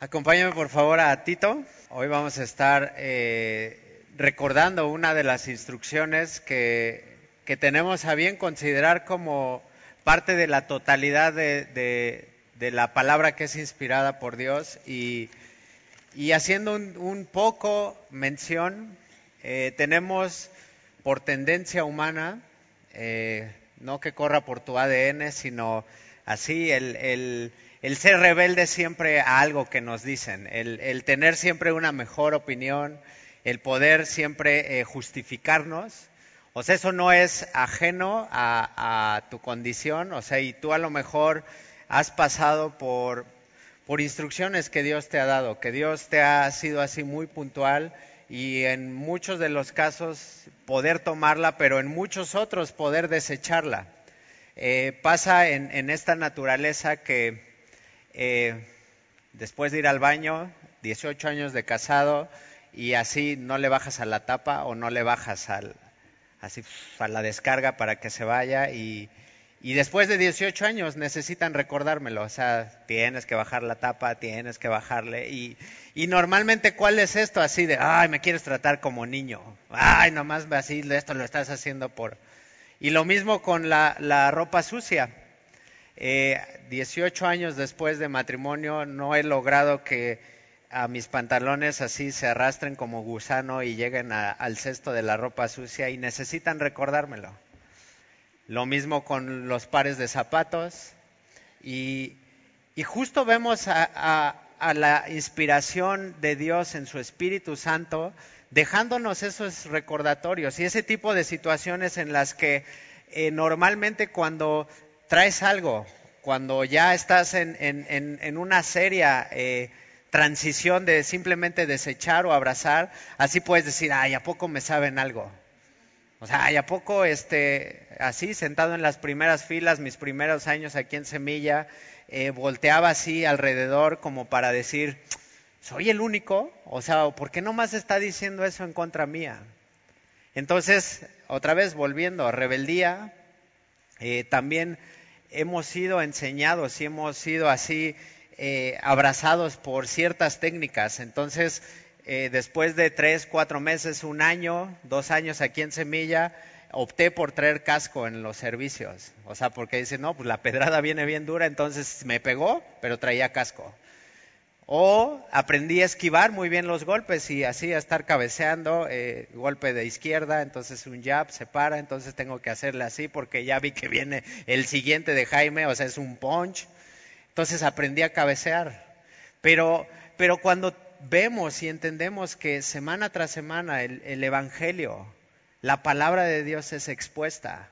Acompáñame por favor a Tito. Hoy vamos a estar eh, recordando una de las instrucciones que, que, tenemos a bien considerar como parte de la totalidad de, de, la palabra que es inspirada por Dios y, y haciendo un, un, poco mención, eh, tenemos por tendencia humana, eh, no que corra por tu ADN, sino así el, el el ser rebelde siempre a algo que nos dicen, el, tener siempre una mejor opinión, el poder siempre eh, justificarnos. O sea, eso no es ajeno a, tu condición, o sea, y tú a lo mejor has pasado por, por instrucciones que Dios te ha dado, que Dios te ha sido así muy puntual y en muchos de los casos poder tomarla, pero en muchos otros poder desecharla. Eh, pasa en esta naturaleza que eh, después de ir al baño, 18 años de casado, y así no le bajas a la tapa o no le bajas al, así a la descarga para que se vaya y, después de 18 años necesitan recordármelo, o sea, tienes que bajar la tapa, tienes que bajarle. Y, normalmente, ¿cuál es esto? Así de, ay, me quieres tratar como niño. Ay, nomás así, esto lo estás haciendo por... Y lo mismo con la ropa sucia. Eh, 18 años después de matrimonio no he logrado que a mis pantalones así se arrastren como gusano y lleguen al cesto de la ropa sucia y necesitan recordármelo. Lo mismo con los pares de zapatos y, y justo vemos a, a, a, la inspiración de Dios en su Espíritu Santo dejándonos esos recordatorios y ese tipo de situaciones en las que eh, normalmente cuando traes algo, cuando ya estás en, en, en una seria eh, transición de simplemente desechar o abrazar, así puedes decir, ay, ¿a poco me saben algo? O sea, ¿a poco este, así, sentado en las primeras filas, mis primeros años aquí en Semilla, eh, volteaba así alrededor como para decir, ¿soy el único? O sea, ¿por qué no más está diciendo eso en contra mía? Entonces, otra vez volviendo rebeldía, eh, también hemos sido enseñados y hemos sido así eh, abrazados por ciertas técnicas. Entonces, eh, después de tres, cuatro meses, un año, dos años aquí en Semilla, opté por traer casco en los servicios. O sea, porque dice, no, pues la pedrada viene bien dura, entonces me pegó, pero traía casco. O aprendí a esquivar muy bien los golpes y así a estar cabeceando, eh, golpe de izquierda, entonces un jab se para, entonces tengo que hacerle así porque ya vi que viene el siguiente de Jaime, o sea, es un punch. Entonces aprendí a cabecear. Pero, pero cuando vemos y entendemos que semana tras semana el, el Evangelio, la palabra de Dios es expuesta,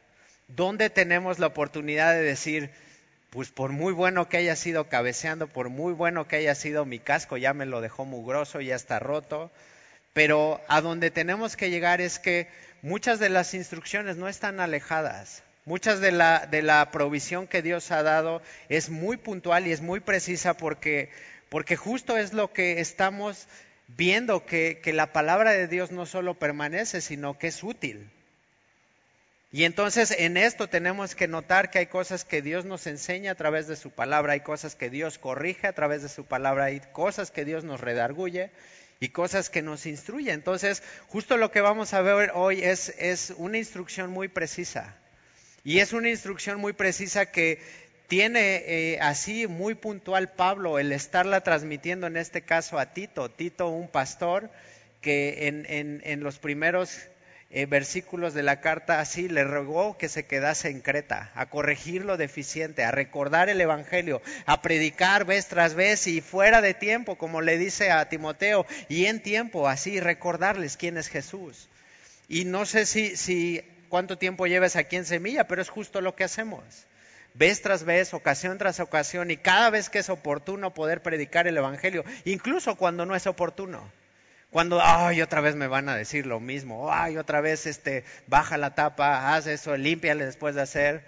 ¿dónde tenemos la oportunidad de decir, pues por muy bueno que haya sido cabeceando, por muy bueno que haya sido mi casco, ya me lo dejó mugroso, ya está roto. Pero a donde tenemos que llegar es que muchas de las instrucciones no están alejadas. Muchas de la, provisión que Dios ha dado es muy puntual y es muy precisa porque, porque justo es lo que estamos viendo, que, que la palabra de Dios no solo permanece, sino que es útil. Y entonces en esto tenemos que notar que hay cosas que Dios nos enseña a través de su palabra, hay cosas que Dios corrige a través de su palabra, hay cosas que Dios nos redarguye y cosas que nos instruye. Entonces, justo lo que vamos a ver hoy es, una instrucción muy precisa. Y es una instrucción muy precisa que tiene eh, así muy puntual Pablo el estarla transmitiendo en este caso a Tito. Tito, un pastor que en, en los primeros eh, versículos de la carta así, le rogó que se quedase en Creta, a corregir lo deficiente, a recordar el Evangelio, a predicar vez tras vez y fuera de tiempo, como le dice a Timoteo, y en tiempo, así recordarles quién es Jesús. Y no sé si, si cuánto tiempo lleves aquí en Semilla, pero es justo lo que hacemos vez tras vez, ocasión tras ocasión, y cada vez que es oportuno poder predicar el Evangelio, incluso cuando no es oportuno. Cuando, ay, otra vez me van a decir lo mismo, ay, otra vez, este, baja la tapa, haz eso, límpiale después de hacer.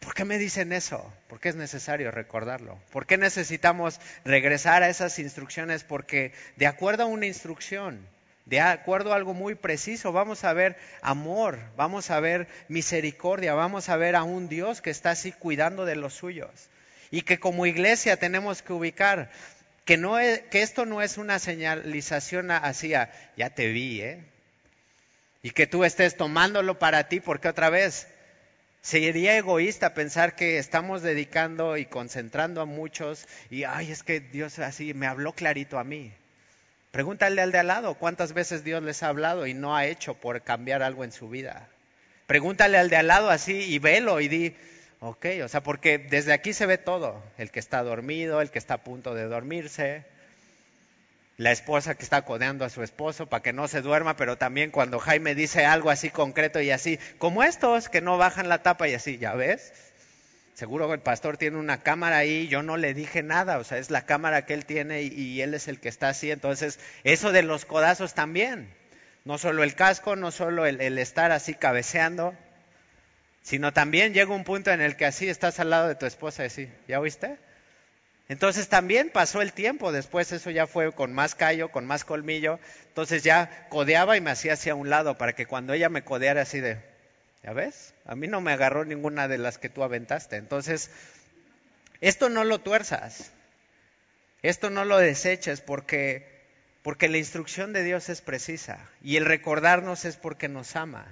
¿Por qué me dicen eso? ¿Por qué es necesario recordarlo? ¿Por qué necesitamos regresar a esas instrucciones? Porque de acuerdo a una instrucción, de acuerdo a algo muy preciso, vamos a ver amor, vamos a ver misericordia, vamos a ver a un Dios que está así cuidando de los suyos. Y que como iglesia tenemos que ubicar que, esto no es una señalización hacia, ya te vi, ¿eh? Y que tú estés tomándolo para ti, porque otra vez, sería egoísta pensar que estamos dedicando y concentrando a muchos y, ay, es que Dios así me habló clarito a mí. Pregúntale al de al lado cuántas veces Dios les ha hablado y no ha hecho por cambiar algo en su vida. Pregúntale al de al lado así y velo y di, ok, o sea, porque desde aquí se ve todo, el que está dormido, el que está a punto de dormirse, la esposa que está codeando a su esposo para que no se duerma, pero también cuando Jaime dice algo así concreto y así, como estos que no bajan la tapa y así, ¿ya ves? Seguro el pastor tiene una cámara ahí, yo no le dije nada, o sea, es la cámara que él tiene y, él es el que está así. Entonces, eso de los codazos también, no solo el casco, no solo el estar así cabeceando, sino también llega un punto en el que así estás al lado de tu esposa y así, ¿ya oíste? Entonces también pasó el tiempo, después eso ya fue con más callo, con más colmillo, entonces ya codeaba y me hacía hacia un lado para que cuando ella me codeara así de, ¿Ya ves? A mí no me agarró ninguna de las que tú aventaste. Entonces, esto no lo tuerzas. Esto no lo deseches porque, porque la instrucción de Dios es precisa. Y el recordarnos es porque nos ama.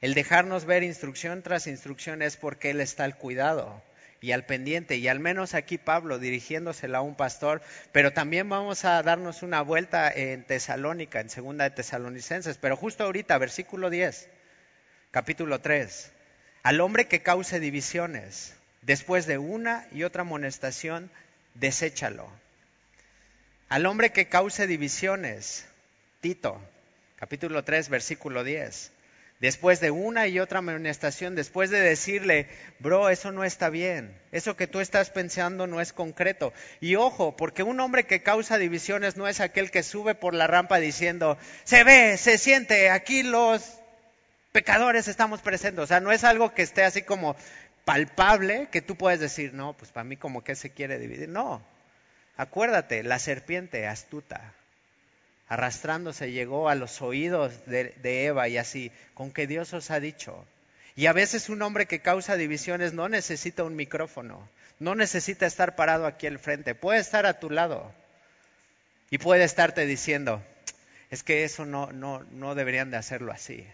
El dejarnos ver instrucción tras instrucción es porque Él está al cuidado y al pendiente. Y al menos aquí Pablo dirigiéndosela a un pastor, pero también vamos a darnos una vuelta en Tesalónica, en segunda de Tesalonicenses. Pero justo ahorita, versículo 10 capítulo 3. Al hombre que cause divisiones, después de una y otra amonestación, deséchalo. Al hombre que cause divisiones, Tito, capítulo 3, versículo 10. Después de una y otra amonestación, después de decirle, bro, eso no está bien, eso que tú estás pensando no es concreto. Y ojo, porque un hombre que causa divisiones no es aquel que sube por la rampa diciendo, se ve, se siente, aquí los pecadores estamos presentes. O sea, no es algo que esté así como palpable que tú puedes decir, no, pues para mí como que se quiere dividir. No, acuérdate, la serpiente astuta, arrastrándose, llegó a los oídos de, Eva y así, con que Dios os ha dicho. Y a veces un hombre que causa divisiones no necesita un micrófono, no necesita estar parado aquí al frente, puede estar a tu lado y puede estarte diciendo, es que eso no, no, no deberían de hacerlo así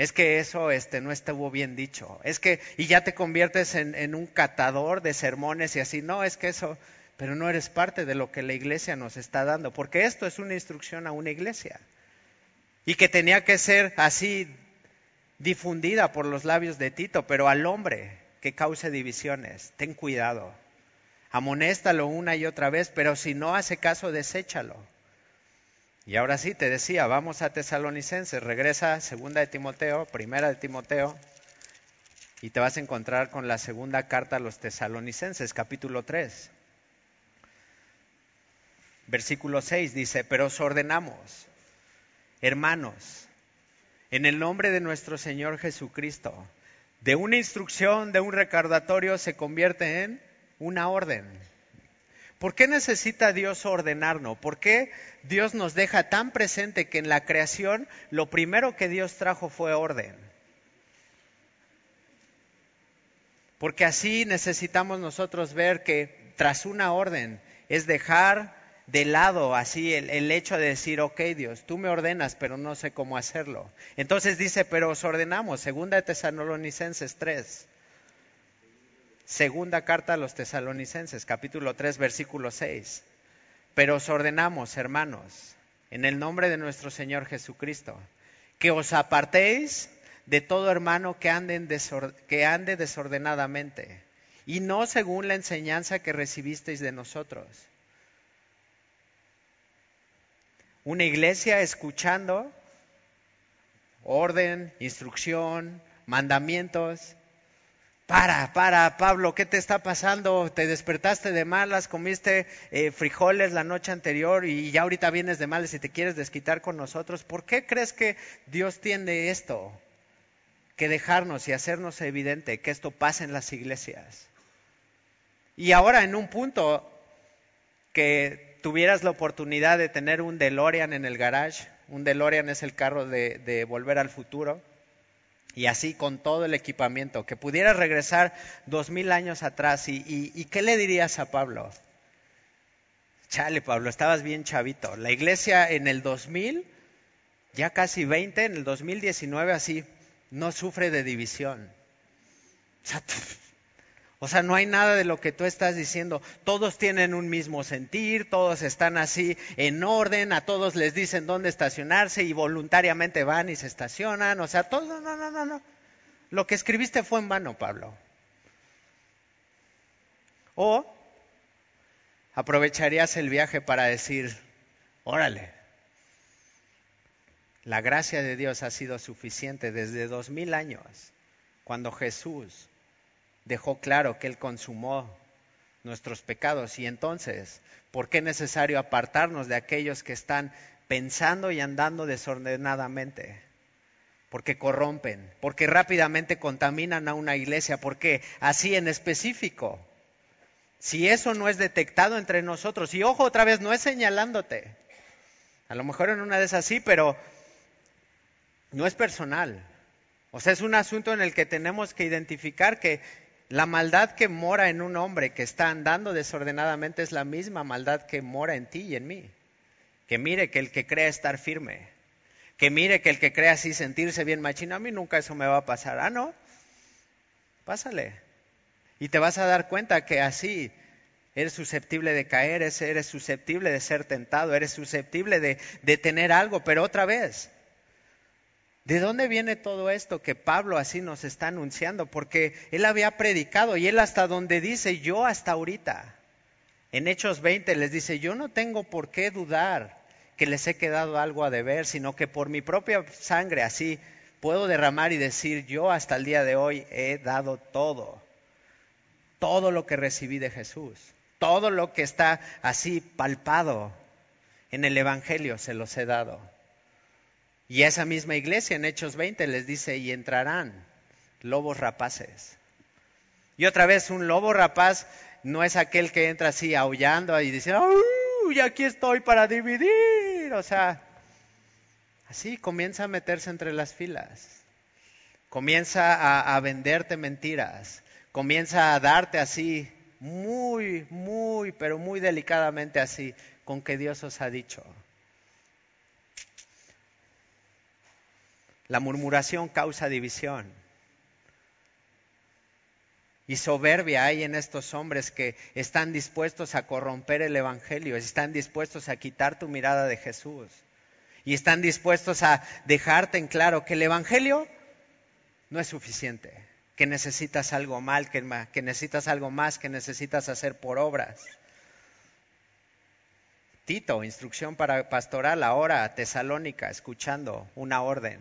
es que eso este, no estuvo bien dicho, es que, y ya te conviertes en un catador de sermones y así, no, es que eso, pero no eres parte de lo que la iglesia nos está dando, porque esto es una instrucción a una iglesia, y que tenía que ser así difundida por los labios de Tito, pero al hombre que cause divisiones, ten cuidado, amonéstalo una y otra vez, pero si no hace caso, deséchalo. Y ahora sí, te decía, vamos a Tesalonicenses, regresa segunda de Timoteo, primera de Timoteo, y te vas a encontrar con la segunda carta a los Tesalonicenses, capítulo 3. Versículo 6 dice, pero os ordenamos, hermanos, en el nombre de nuestro Señor Jesucristo, de una instrucción, de un recordatorio, se convierte en una orden. ¿Por qué necesita Dios ordenarnos? ¿Por qué Dios nos deja tan presente que en la creación lo primero que Dios trajo fue orden? Porque así necesitamos nosotros ver que tras una orden es dejar de lado así el, hecho de decir, ok Dios, tú me ordenas, pero no sé cómo hacerlo. Entonces dice, pero os ordenamos, segunda de Tesalonicenses 3. Segunda carta a los tesalonicenses, capítulo 3, versículo 6. Pero os ordenamos, hermanos, en el nombre de nuestro Señor Jesucristo, que os apartéis de todo hermano que ande, que ande desordenadamente, y no según la enseñanza que recibisteis de nosotros. Una iglesia escuchando orden, instrucción, mandamientos, para, para, Pablo, ¿qué te está pasando? ¿Te despertaste de malas? ¿Comiste eh, frijoles la noche anterior y ya ahorita vienes de malas y te quieres desquitar con nosotros? ¿Por qué crees que Dios tiene esto? Que dejarnos y hacernos evidente que esto pasa en las iglesias. Y ahora en un punto que tuvieras la oportunidad de tener un DeLorean en el garage, un DeLorean es el carro de, volver al futuro, y así con todo el equipamiento, que pudiera regresar dos mil años atrás. Y, y, qué le dirías a Pablo? Chale, Pablo, estabas bien chavito. La iglesia en el 2000, ya casi 20, en el 2019 así, no sufre de división. O sea, no hay nada de lo que tú estás diciendo. Todos tienen un mismo sentir, todos están así en orden, a todos les dicen dónde estacionarse y voluntariamente van y se estacionan. O sea, todo, no, no, no, no. Lo que escribiste fue en vano, Pablo. O aprovecharías el viaje para decir, órale, la gracia de Dios ha sido suficiente desde dos mil años, cuando Jesús dejó claro que Él consumó nuestros pecados. Y entonces, ¿por qué es necesario apartarnos de aquellos que están pensando y andando desordenadamente? Porque corrompen, porque rápidamente contaminan a una iglesia, porque así en específico. Si eso no es detectado entre nosotros, y ojo otra vez, no es señalándote. A lo mejor en una de esas sí, pero no es personal. O sea, es un asunto en el que tenemos que identificar que la maldad que mora en un hombre que está andando desordenadamente es la misma maldad que mora en ti y en mí. Que mire que el que cree estar firme, que mire que el que cree así sentirse bien machino, a mí nunca eso me va a pasar. Ah, no, pásale. Y te vas a dar cuenta que así eres susceptible de caer, eres susceptible de ser tentado, eres susceptible de, de tener algo, pero otra vez, ¿De dónde viene todo esto que Pablo así nos está anunciando? Porque él había predicado y él hasta donde dice yo hasta ahorita. En Hechos 20 les dice, yo no tengo por qué dudar que les he quedado algo a deber, sino que por mi propia sangre así puedo derramar y decir, yo hasta el día de hoy he dado todo, todo lo que recibí de Jesús, todo lo que está así palpado en el Evangelio se los he dado. Y esa misma iglesia en Hechos 20 les dice, y entrarán lobos rapaces. Y otra vez, un lobo rapaz no es aquel que entra así aullando y dice, ¡Uy, aquí estoy para dividir! O sea, así comienza a meterse entre las filas. Comienza a, a venderte mentiras. Comienza a darte así, muy, muy, pero muy delicadamente así, con que Dios os ha dicho. La murmuración causa división. Y soberbia hay en estos hombres que están dispuestos a corromper el Evangelio, están dispuestos a quitar tu mirada de Jesús. Y están dispuestos a dejarte en claro que el Evangelio no es suficiente, que necesitas algo mal, que, que necesitas algo más, que necesitas hacer por obras. Tito, instrucción para pastoral ahora, Tesalónica, escuchando una orden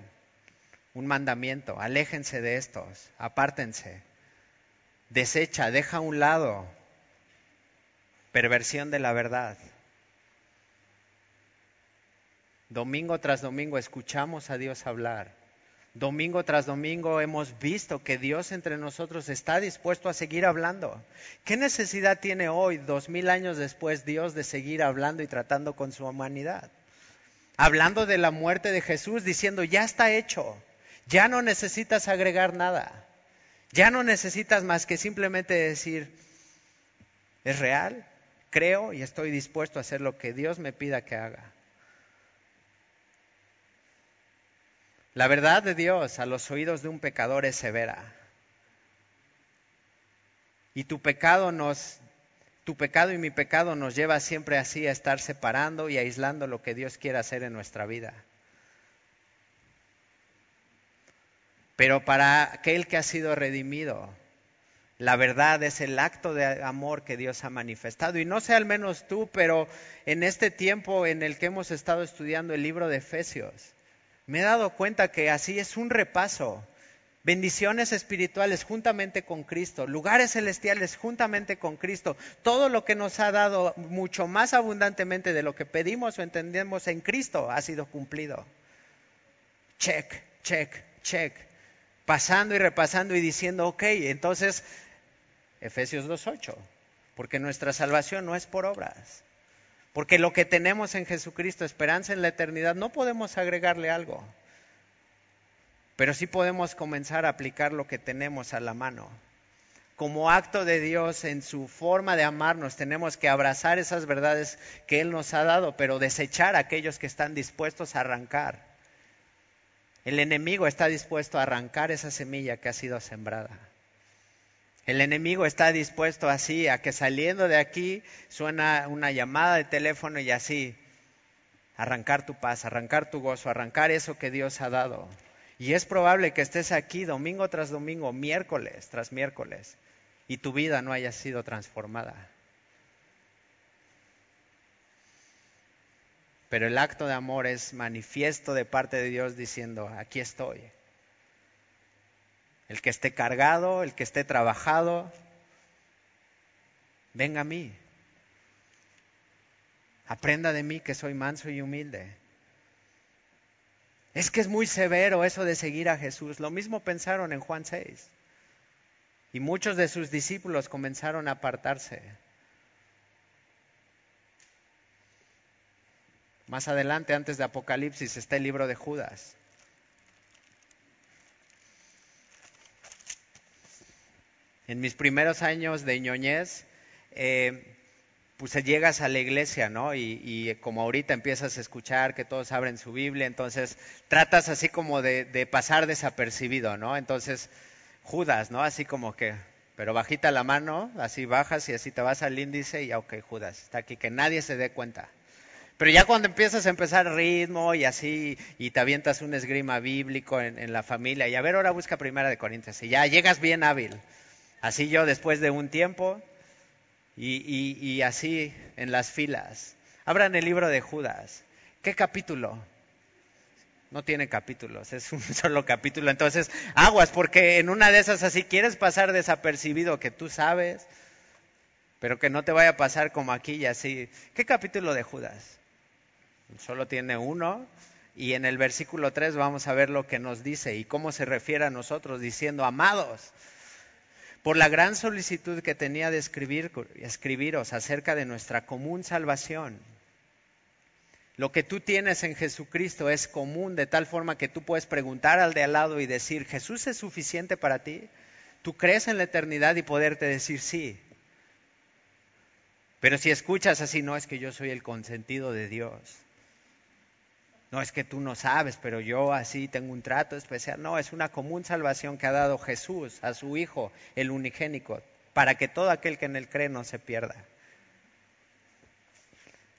un mandamiento, aléjense de estos, apártense, desecha, deja a un lado perversión de la verdad. Domingo tras domingo escuchamos a Dios hablar. Domingo tras domingo hemos visto que Dios entre nosotros está dispuesto a seguir hablando. ¿Qué necesidad tiene hoy, dos mil años después, Dios de seguir hablando y tratando con su humanidad? Hablando de la muerte de Jesús, diciendo, ya está hecho. Ya no necesitas agregar nada. Ya no necesitas más que simplemente decir, es real, creo y estoy dispuesto a hacer lo que Dios me pida que haga. La verdad de Dios a los oídos de un pecador es severa. Y tu pecado nos tu pecado y mi pecado nos lleva siempre así a estar separando y aislando lo que Dios quiere hacer en nuestra vida. Pero para aquel que ha sido redimido, la verdad es el acto de amor que Dios ha manifestado. Y no sé al menos tú, pero en este tiempo en el que hemos estado estudiando el libro de Efesios, me he dado cuenta que así es un repaso. Bendiciones espirituales juntamente con Cristo, lugares celestiales juntamente con Cristo, todo lo que nos ha dado mucho más abundantemente de lo que pedimos o entendemos en Cristo ha sido cumplido. Check, check, check pasando y repasando y diciendo, ok, entonces, Efesios 2.8, porque nuestra salvación no es por obras, porque lo que tenemos en Jesucristo, esperanza en la eternidad, no podemos agregarle algo, pero sí podemos comenzar a aplicar lo que tenemos a la mano. como acto de Dios en su forma de amarnos, tenemos que abrazar esas verdades que Él nos ha dado, pero desechar a aquellos que están dispuestos a arrancar. El enemigo está dispuesto a arrancar esa semilla que ha sido sembrada. El enemigo está dispuesto así a que saliendo de aquí suena una llamada de teléfono y así arrancar tu paz, arrancar tu gozo, arrancar eso que Dios ha dado. Y es probable que estés aquí domingo tras domingo, miércoles tras miércoles, y tu vida no haya sido transformada. Pero el acto de amor es manifiesto de parte de Dios diciendo, aquí estoy. El que esté cargado, el que esté trabajado, venga a mí. Aprenda de mí que soy manso y humilde. Es que es muy severo eso de seguir a Jesús. Lo mismo pensaron en Juan 6. Y muchos de sus discípulos comenzaron a apartarse. Más adelante, antes de Apocalipsis, está el libro de Judas. En mis primeros años de ñoñez, eh, pues llegas a la iglesia, ¿no? Y, y, como ahorita empiezas a escuchar que todos abren su Biblia, entonces tratas así como de, pasar desapercibido, ¿no? Entonces Judas, ¿no? Así como que, pero bajita la mano, así bajas y así te vas al índice y ok, Judas, está aquí, que nadie se dé cuenta. Pero ya cuando empiezas a empezar ritmo y así, y te avientas un esgrima bíblico en, la familia, y a ver, ahora busca primera de Corintios, y ya llegas bien hábil. Así yo después de un tiempo, y, y así en las filas. Abran el libro de Judas. ¿Qué capítulo? no tiene capítulos, es un solo capítulo. Entonces, aguas, porque en una de esas así quieres pasar desapercibido que tú sabes, pero que no te vaya a pasar como aquí y así. ¿Qué capítulo de Judas? Solo tiene uno. Y en el versículo 3 vamos a ver lo que nos dice y cómo se refiere a nosotros, diciendo, amados, por la gran solicitud que tenía de escribir, escribiros acerca de nuestra común salvación lo que tú tienes en Jesucristo es común de tal forma que tú puedes preguntar al de al lado y decir, ¿Jesús es suficiente para ti? Tú crees en la eternidad y poderte decir sí. Pero si escuchas así, no es que yo soy el consentido de Dios. No es que tú no sabes, pero yo así tengo un trato especial. No, es una común salvación que ha dado Jesús a su Hijo, el unigénico, para que todo aquel que en él cree no se pierda.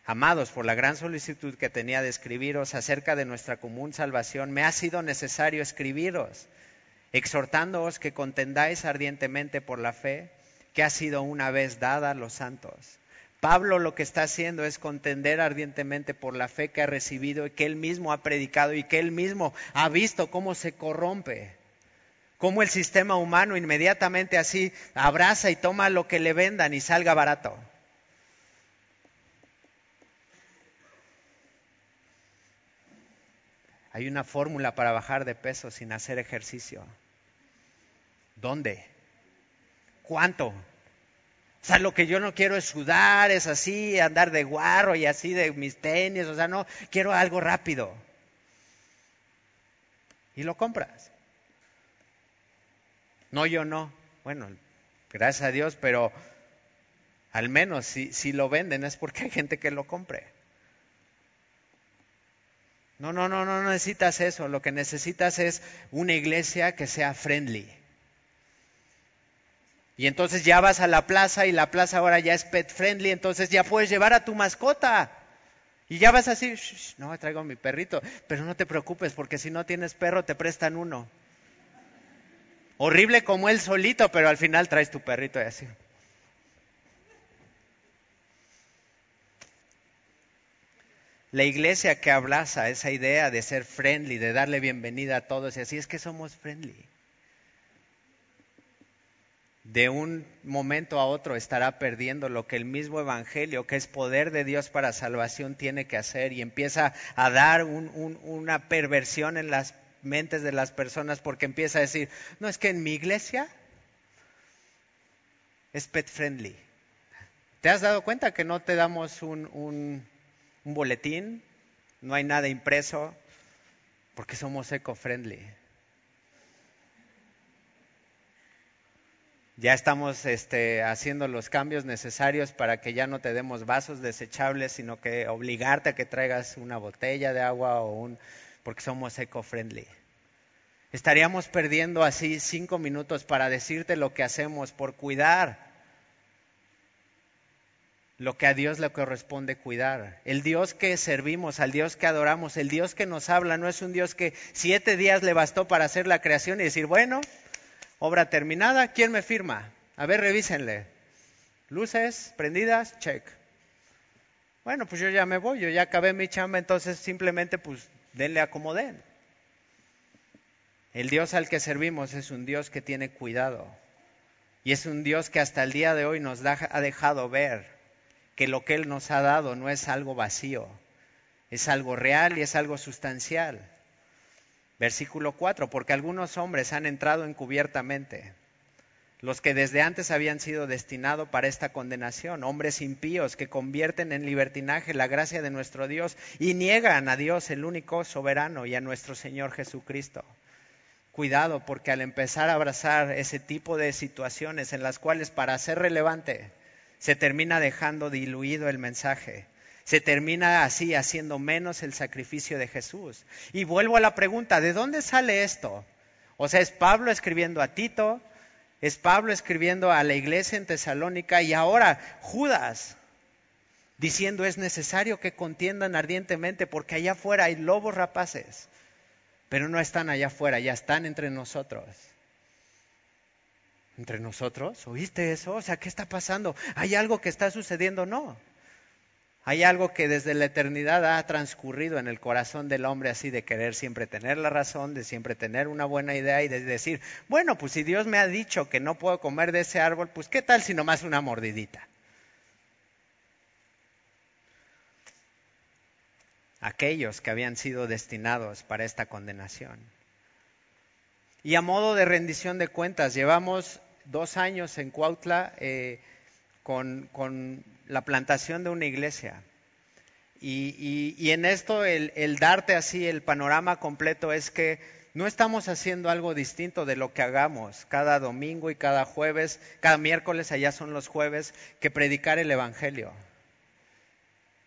Amados, por la gran solicitud que tenía de escribiros acerca de nuestra común salvación, me ha sido necesario escribiros, exhortándoos que contendáis ardientemente por la fe que ha sido una vez dada a los santos. Pablo lo que está haciendo es contender ardientemente por la fe que ha recibido y que él mismo ha predicado y que él mismo ha visto cómo se corrompe, cómo el sistema humano inmediatamente así abraza y toma lo que le vendan y salga barato. Hay una fórmula para bajar de peso sin hacer ejercicio. ¿Dónde? ¿Cuánto? O sea, lo que yo no quiero es sudar, es así, andar de guarro y así de mis tenis, o sea, no, quiero algo rápido. Y lo compras. No, yo no. Bueno, gracias a Dios, pero al menos si, si lo venden es porque hay gente que lo compre. No, no, no, no necesitas eso. Lo que necesitas es una iglesia que sea friendly. Y entonces ya vas a la plaza y la plaza ahora ya es pet friendly, entonces ya puedes llevar a tu mascota. Y ya vas así, no, traigo a mi perrito, pero no te preocupes porque si no tienes perro te prestan uno. Horrible como él solito, pero al final traes tu perrito y así. La iglesia que abraza esa idea de ser friendly, de darle bienvenida a todos y así es que somos friendly. De un momento a otro estará perdiendo lo que el mismo Evangelio, que es poder de Dios para salvación, tiene que hacer y empieza a dar una perversión en las mentes de las personas porque empieza a decir, no es que en mi iglesia es pet friendly. ¿Te has dado cuenta que no te damos un un boletín, no hay nada impreso, porque somos eco-friendly. Ya estamos este, haciendo los cambios necesarios para que ya no te demos vasos desechables, sino que obligarte a que traigas una botella de agua o un, porque somos eco-friendly. Estaríamos perdiendo así cinco minutos para decirte lo que hacemos por cuidar lo que a Dios le corresponde cuidar. El Dios que servimos, al Dios que adoramos, el Dios que nos habla, no es un Dios que siete días le bastó para hacer la creación y decir, bueno, Obra terminada, ¿quién me firma? A ver, revísenle. Luces prendidas, check. Bueno, pues yo ya me voy, yo ya acabé mi chamba, entonces simplemente pues denle a como den. El Dios al que servimos es un Dios que tiene cuidado. Y es un Dios que hasta el día de hoy nos ha dejado ver que lo que Él nos ha dado no es algo vacío, es algo real y es algo sustancial. Versículo 4, porque algunos hombres han entrado encubiertamente, los que desde antes habían sido destinados para esta condenación, hombres impíos que convierten en libertinaje la gracia de nuestro Dios y niegan a Dios el único soberano y a nuestro Señor Jesucristo. Cuidado, porque al empezar a abrazar ese tipo de situaciones en las cuales para ser relevante se termina dejando diluido el mensaje, se termina así haciendo menos el sacrificio de Jesús. Y vuelvo a la pregunta, ¿de dónde sale esto? O sea, es Pablo escribiendo a Tito, es Pablo escribiendo a la iglesia en Tesalónica y ahora Judas diciendo es necesario que contiendan ardientemente porque allá afuera hay lobos rapaces, pero no están allá afuera, ya están entre nosotros. ¿Entre nosotros? ¿Oíste eso? O sea, ¿qué está pasando? ¿Hay algo que está sucediendo? No. Hay algo que desde la eternidad ha transcurrido en el corazón del hombre así de querer siempre tener la razón, de siempre tener una buena idea y de decir, bueno, pues si Dios me ha dicho que no puedo comer de ese árbol, pues qué tal si nomás una mordidita. Aquellos que habían sido destinados para esta condenación. Y a modo de rendición de cuentas, llevamos dos años en Cuautla. Eh, con, la plantación de una iglesia. Y, en esto el, el, darte así el panorama completo es que no estamos haciendo algo distinto de lo que hagamos cada domingo y cada jueves, cada miércoles, allá son los jueves, que predicar el Evangelio,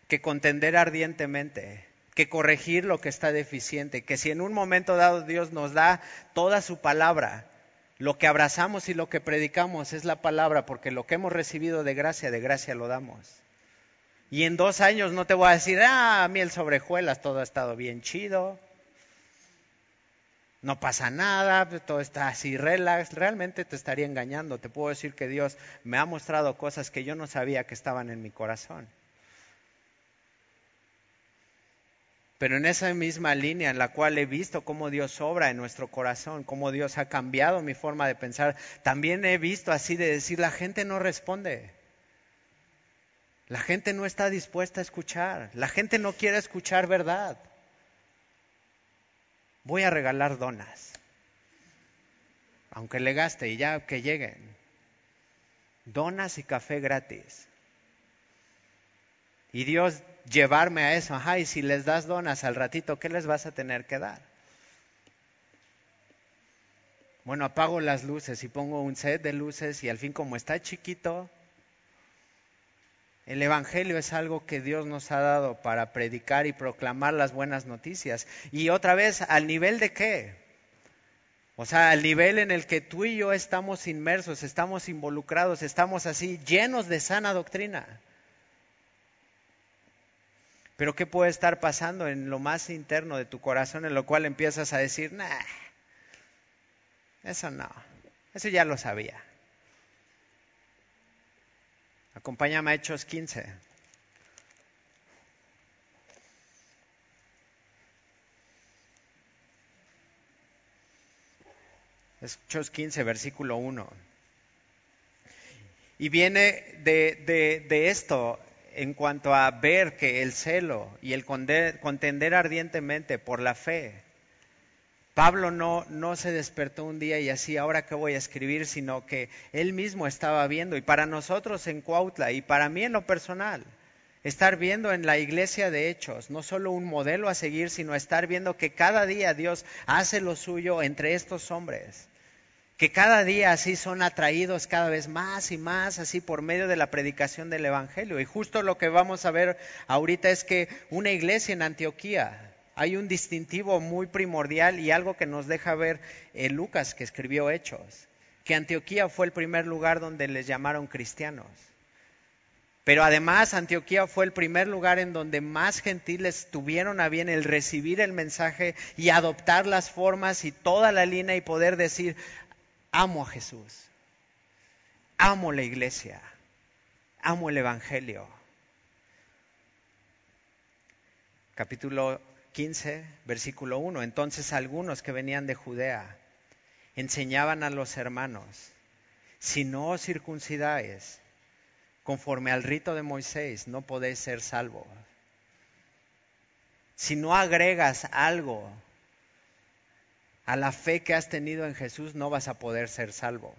que contender ardientemente, que corregir lo que está deficiente, que si en un momento dado Dios nos da toda su palabra, lo que abrazamos y lo que predicamos es la palabra, porque lo que hemos recibido de gracia, de gracia lo damos. Y en dos años no te voy a decir, ah, miel sobre hojuelas, todo ha estado bien chido, no pasa nada, todo está así relax. Realmente te estaría engañando. Te puedo decir que Dios me ha mostrado cosas que yo no sabía que estaban en mi corazón. Pero en esa misma línea en la cual he visto cómo Dios obra en nuestro corazón, cómo Dios ha cambiado mi forma de pensar, también he visto así de decir, la gente no responde. La gente no está dispuesta a escuchar. La gente no quiere escuchar verdad. Voy a regalar donas. Aunque le gaste y ya que lleguen. Donas y café gratis. Y Dios llevarme a eso. Ajá, y si les das donas al ratito, ¿qué les vas a tener que dar? Bueno, apago las luces y pongo un set de luces y al fin como está chiquito, el Evangelio es algo que Dios nos ha dado para predicar y proclamar las buenas noticias. Y otra vez, ¿al nivel de qué? O sea, al nivel en el que tú y yo estamos inmersos, estamos involucrados, estamos así llenos de sana doctrina. Pero ¿qué puede estar pasando en lo más interno de tu corazón en lo cual empiezas a decir, nah, eso no, eso ya lo sabía? Acompáñame a Hechos 15. Hechos 15, versículo 1. Y viene de, de, de esto en cuanto a ver que el celo y el contender ardientemente por la fe, Pablo no, no se despertó un día y así, ahora que voy a escribir, sino que él mismo estaba viendo. Y para nosotros en Cuautla y para mí en lo personal, estar viendo en la iglesia de hechos, no solo un modelo a seguir, sino estar viendo que cada día Dios hace lo suyo entre estos hombres que cada día así son atraídos cada vez más y más así por medio de la predicación del Evangelio. Y justo lo que vamos a ver ahorita es que una iglesia en Antioquía, hay un distintivo muy primordial y algo que nos deja ver eh, Lucas que escribió Hechos, que Antioquía fue el primer lugar donde les llamaron cristianos. Pero además Antioquía fue el primer lugar en donde más gentiles tuvieron a bien el recibir el mensaje y adoptar las formas y toda la línea y poder decir, amo a Jesús, amo la iglesia, amo el Evangelio. Capítulo 15, versículo 1. Entonces algunos que venían de Judea enseñaban a los hermanos, si no os circuncidáis, conforme al rito de Moisés, no podéis ser salvos. Si no agregas algo a la fe que has tenido en Jesús, no vas a poder ser salvo.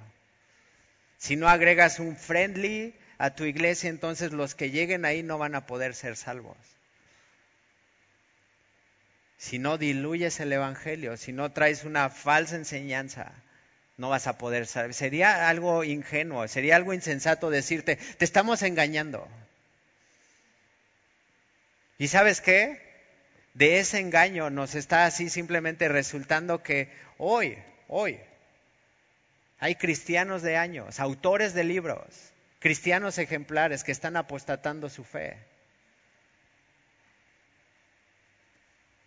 Si no agregas un friendly a tu iglesia, entonces los que lleguen ahí no van a poder ser salvos. Si no diluyes el Evangelio, si no traes una falsa enseñanza, no vas a poder saber. Sería algo ingenuo, sería algo insensato decirte, te estamos engañando. ¿Y sabes qué? De ese engaño nos está así simplemente resultando que hoy, hoy, hay cristianos de años, autores de libros, cristianos ejemplares que están apostatando su fe.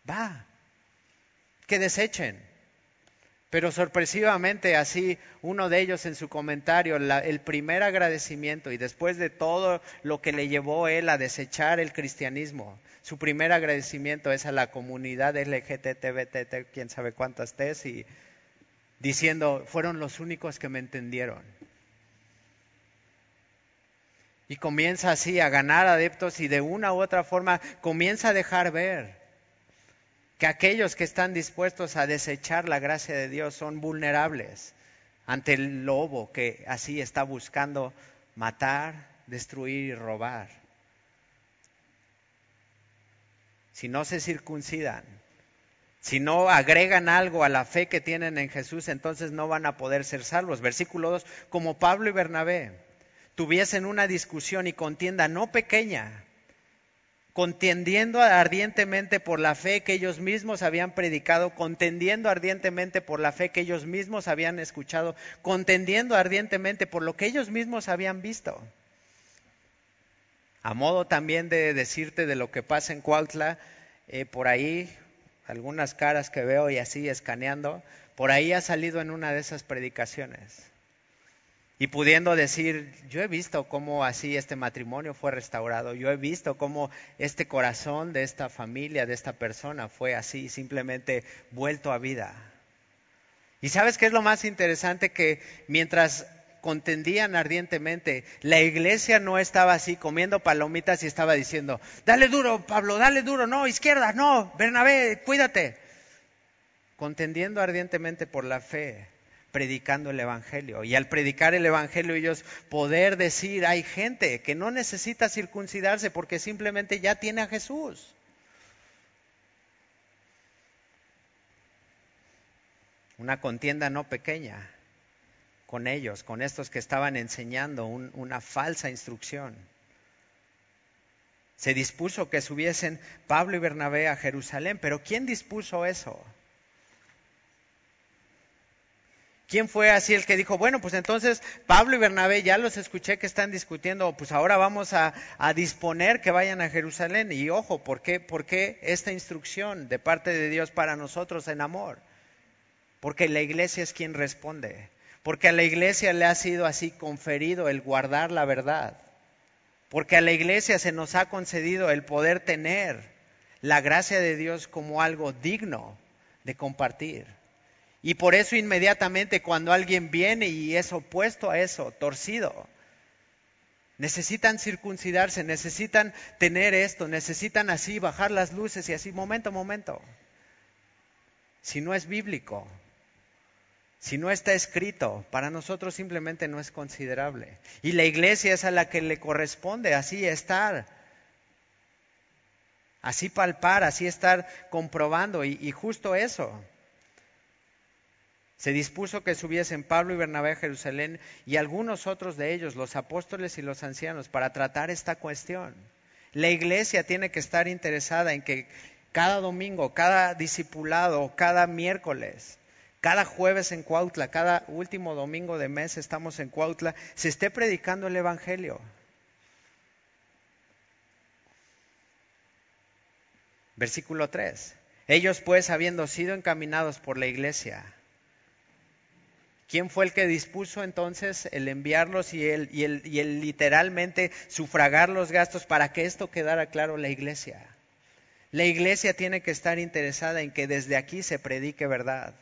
Va, que desechen. Pero sorpresivamente así, uno de ellos en su comentario, el primer agradecimiento y después de todo lo que le llevó él a desechar el cristianismo, su primer agradecimiento es a la comunidad LGTBT, quién sabe cuántas T's, y diciendo, fueron los únicos que me entendieron. Y comienza así a ganar adeptos y de una u otra forma comienza a dejar ver que aquellos que están dispuestos a desechar la gracia de Dios son vulnerables ante el lobo que así está buscando matar, destruir y robar. Si no se circuncidan, si no agregan algo a la fe que tienen en Jesús, entonces no van a poder ser salvos. Versículo 2, como Pablo y Bernabé tuviesen una discusión y contienda no pequeña contendiendo ardientemente por la fe que ellos mismos habían predicado, contendiendo ardientemente por la fe que ellos mismos habían escuchado, contendiendo ardientemente por lo que ellos mismos habían visto. A modo también de decirte de lo que pasa en Cuautla, eh, por ahí, algunas caras que veo y así escaneando, por ahí ha salido en una de esas predicaciones y pudiendo decir, yo he visto cómo así este matrimonio fue restaurado, yo he visto cómo este corazón de esta familia, de esta persona fue así, simplemente vuelto a vida. Y sabes qué es lo más interesante que mientras contendían ardientemente, la iglesia no estaba así comiendo palomitas y estaba diciendo, dale duro, Pablo, dale duro, no, izquierda, no, Bernabé, cuídate. Contendiendo ardientemente por la fe, predicando el Evangelio. Y al predicar el Evangelio ellos poder decir, hay gente que no necesita circuncidarse porque simplemente ya tiene a Jesús. Una contienda no pequeña con ellos, con estos que estaban enseñando una falsa instrucción. Se dispuso que subiesen Pablo y Bernabé a Jerusalén, pero ¿quién dispuso eso? ¿Quién fue así el que dijo, bueno, pues entonces Pablo y Bernabé ya los escuché que están discutiendo, pues ahora vamos a, disponer que vayan a Jerusalén? Y ojo, ¿por qué, ¿por qué esta instrucción de parte de Dios para nosotros en amor? Porque la iglesia es quien responde. Porque a la iglesia le ha sido así conferido el guardar la verdad. Porque a la iglesia se nos ha concedido el poder tener la gracia de Dios como algo digno de compartir. Y por eso inmediatamente cuando alguien viene y es opuesto a eso, torcido, necesitan circuncidarse, necesitan tener esto, necesitan así bajar las luces y así, momento, momento. Si no es bíblico, si no está escrito, para nosotros simplemente no es considerable. Y la iglesia es a la que le corresponde así estar, así palpar, así estar comprobando y, y justo eso. Se dispuso que subiesen Pablo y Bernabé a Jerusalén y algunos otros de ellos, los apóstoles y los ancianos, para tratar esta cuestión. La iglesia tiene que estar interesada en que cada domingo, cada discipulado, cada miércoles, cada jueves en Cuautla, cada último domingo de mes estamos en Cuautla, se esté predicando el Evangelio. Versículo 3. Ellos pues, habiendo sido encaminados por la iglesia, ¿quién fue el que dispuso entonces el enviarlos y el, literalmente sufragar los gastos para que esto quedara claro la iglesia? La iglesia tiene que estar interesada en que desde aquí se predique verdad.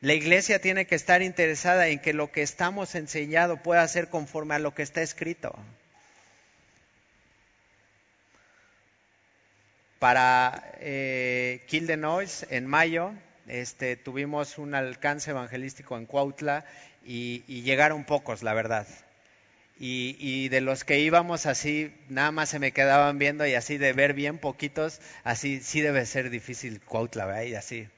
La iglesia tiene que estar interesada en que lo que estamos enseñando pueda ser conforme a lo que está escrito. Para eh, Kill the Noise, en mayo, este, tuvimos un alcance evangelístico en Cuautla y, llegaron pocos, la verdad. Y, de los que íbamos así, nada más se me quedaban viendo y así de ver bien poquitos, así sí debe ser difícil Cuautla, ¿verdad? Y así,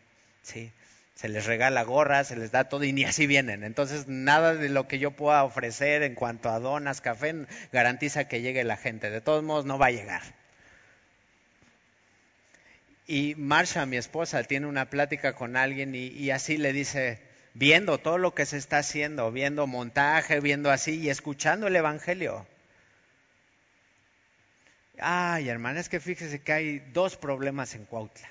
sí. Se les regala gorras, se les da todo y ni así vienen. Entonces, nada de lo que yo pueda ofrecer en cuanto a donas, café, garantiza que llegue la gente. De todos modos, no va a llegar. Y Marsha, mi esposa, tiene una plática con alguien y, así le dice, viendo todo lo que se está haciendo, viendo montaje, viendo así y escuchando el Evangelio. Ay, hermana, es que fíjese que hay dos problemas en Cuautla.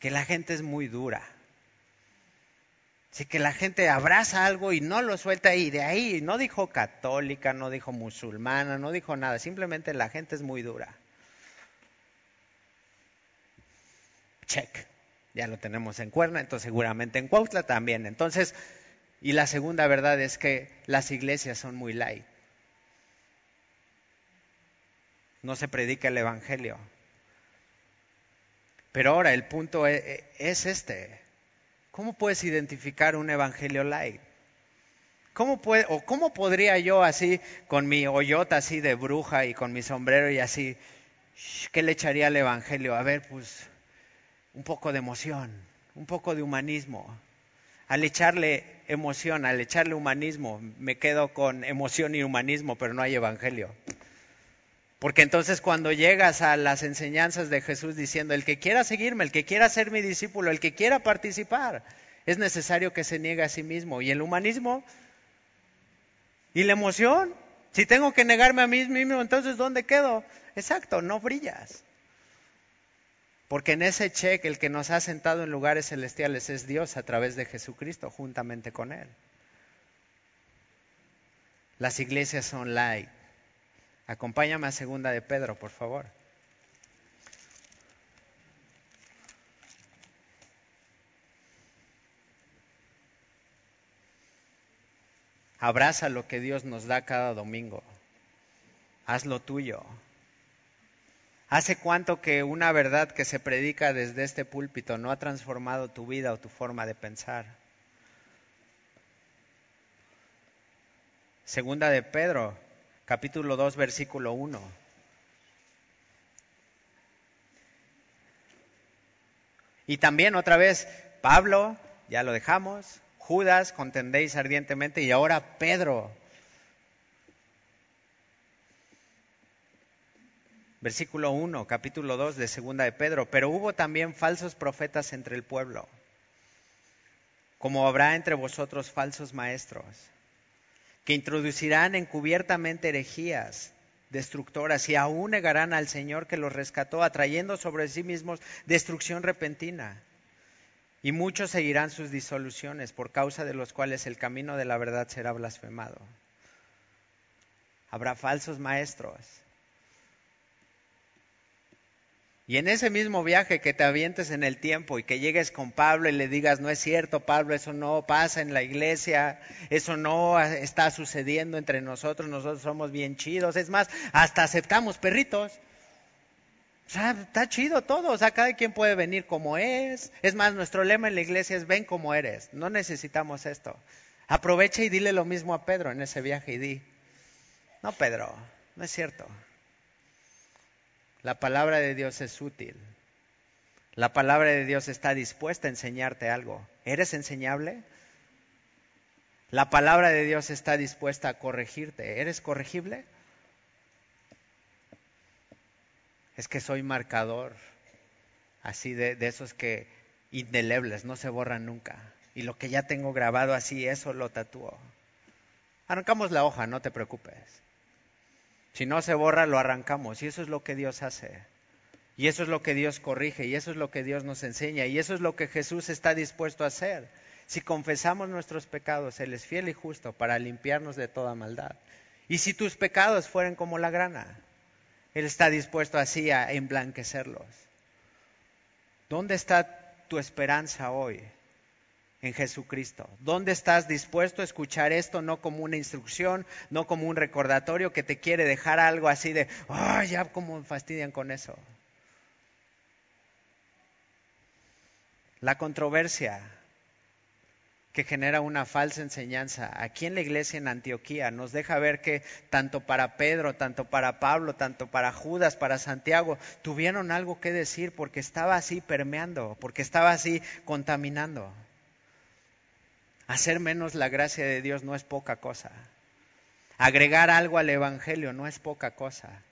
Que la gente es muy dura. Así que la gente abraza algo y no lo suelta y de ahí no dijo católica, no dijo musulmana, no dijo nada, simplemente la gente es muy dura. Check. Ya lo tenemos en Cuerna, entonces seguramente en Cuautla también. Entonces, y la segunda verdad es que las iglesias son muy light. No se predica el Evangelio. Pero ahora el punto e, e, es, este. ¿Cómo puedes identificar un Evangelio light? ¿Cómo, puede, o ¿Cómo podría yo así, con mi hoyota así de bruja y con mi sombrero y así, ¿qué le echaría al Evangelio? A ver, pues un poco de emoción, un poco de humanismo. Al echarle emoción, al echarle humanismo, me quedo con emoción y humanismo, pero no hay evangelio. Porque entonces cuando llegas a las enseñanzas de Jesús diciendo, el que quiera seguirme, el que quiera ser mi discípulo, el que quiera participar, es necesario que se niegue a sí mismo. ¿Y el humanismo? ¿Y la emoción? Si tengo que negarme a mí mismo, entonces ¿dónde quedo? Exacto, no brillas. Porque en ese cheque el que nos ha sentado en lugares celestiales es Dios a través de Jesucristo juntamente con Él. Las iglesias son light. Acompáñame a segunda de Pedro, por favor. Abraza lo que Dios nos da cada domingo. Haz lo tuyo. ¿Hace cuánto que una verdad que se predica desde este púlpito no ha transformado tu vida o tu forma de pensar? Segunda de Pedro, capítulo 2, versículo 1. Y también otra vez, Pablo, ya lo dejamos, Judas, contendéis ardientemente, y ahora Pedro, Versículo 1, capítulo 2 de Segunda de Pedro. Pero hubo también falsos profetas entre el pueblo, como habrá entre vosotros falsos maestros, que introducirán encubiertamente herejías destructoras y aún negarán al Señor que los rescató, atrayendo sobre sí mismos destrucción repentina. Y muchos seguirán sus disoluciones, por causa de los cuales el camino de la verdad será blasfemado. Habrá falsos maestros y en ese mismo viaje que te avientes en el tiempo y que llegues con Pablo y le digas, no es cierto, Pablo, eso no pasa en la iglesia, eso no está sucediendo entre nosotros, nosotros somos bien chidos, es más, hasta aceptamos perritos. O sea, está chido todo, o sea, cada quien puede venir como es. Es más, nuestro lema en la iglesia es ven como eres, no necesitamos esto. Aprovecha y dile lo mismo a Pedro en ese viaje y di, no, Pedro, no es cierto. La palabra de Dios es útil. La palabra de Dios está dispuesta a enseñarte algo. ¿Eres enseñable? La palabra de Dios está dispuesta a corregirte. ¿Eres corregible? Es que soy marcador, así de, esos que indelebles, no se borran nunca. Y lo que ya tengo grabado así, eso lo tatúo. Arrancamos la hoja, no te preocupes. Si no se borra, lo arrancamos. Y eso es lo que Dios hace. Y eso es lo que Dios corrige. Y eso es lo que Dios nos enseña. Y eso es lo que Jesús está dispuesto a hacer. Si confesamos nuestros pecados, Él es fiel y justo para limpiarnos de toda maldad. Y si tus pecados fueren como la grana, Él está dispuesto así a emblanquecerlos. ¿Dónde está tu esperanza hoy? En Jesucristo? ¿Dónde estás dispuesto a escuchar esto no como una instrucción, no como un recordatorio que te quiere dejar algo así de, ay, ya como fastidian con eso? La controversia que genera una falsa enseñanza aquí en la iglesia en Antioquía nos deja ver que tanto para Pedro, tanto para Pablo, tanto para Judas, para Santiago, tuvieron algo que decir porque estaba así permeando, porque estaba así contaminando. Hacer menos la gracia de Dios no es poca cosa. Agregar algo al Evangelio no es poca cosa.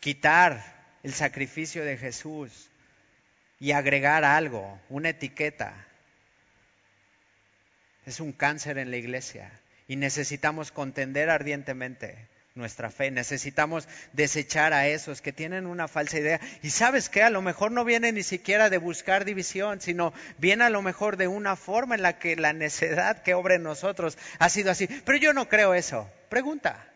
Quitar el sacrificio de Jesús y agregar algo, una etiqueta, es un cáncer en la iglesia y necesitamos contender ardientemente nuestra fe. Necesitamos desechar a esos que tienen una falsa idea. Y sabes que a lo mejor no viene ni siquiera de buscar división, sino viene a lo mejor de una forma en la que la necedad que obra en nosotros ha sido así. Pero yo no creo eso. Pregunta.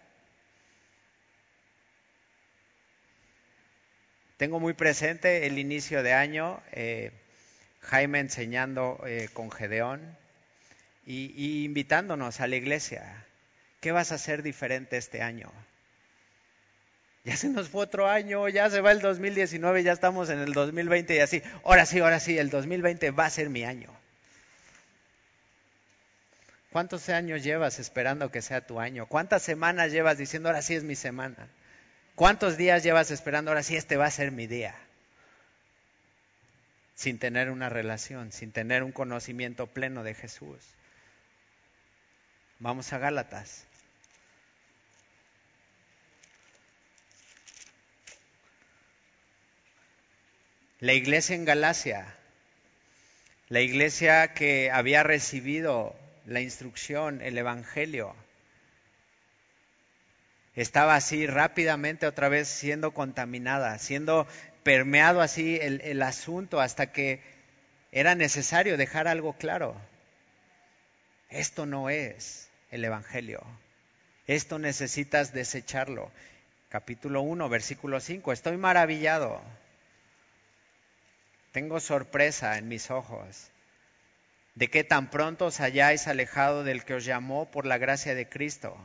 Tengo muy presente el inicio de año, eh, Jaime enseñando eh, con Gedeón y, y invitándonos a la iglesia. ¿Qué vas a hacer diferente este año? Ya se nos fue otro año, ya se va el 2019, ya estamos en el 2020 y así. Ahora sí, ahora sí, el 2020 va a ser mi año. ¿Cuántos años llevas esperando que sea tu año? ¿Cuántas semanas llevas diciendo, ahora sí es mi semana? ¿Cuántos días llevas esperando, ahora sí este va a ser mi día? Sin tener una relación, sin tener un conocimiento pleno de Jesús. Vamos a Gálatas. La iglesia en Galacia, la iglesia que había recibido la instrucción, el Evangelio, estaba así rápidamente otra vez siendo contaminada, siendo permeado así el, asunto hasta que era necesario dejar algo claro. Esto no es el Evangelio. Esto necesitas desecharlo. Capítulo 1, versículo 5. Estoy maravillado tengo sorpresa en mis ojos de que tan pronto os hayáis alejado del que os llamó por la gracia de Cristo,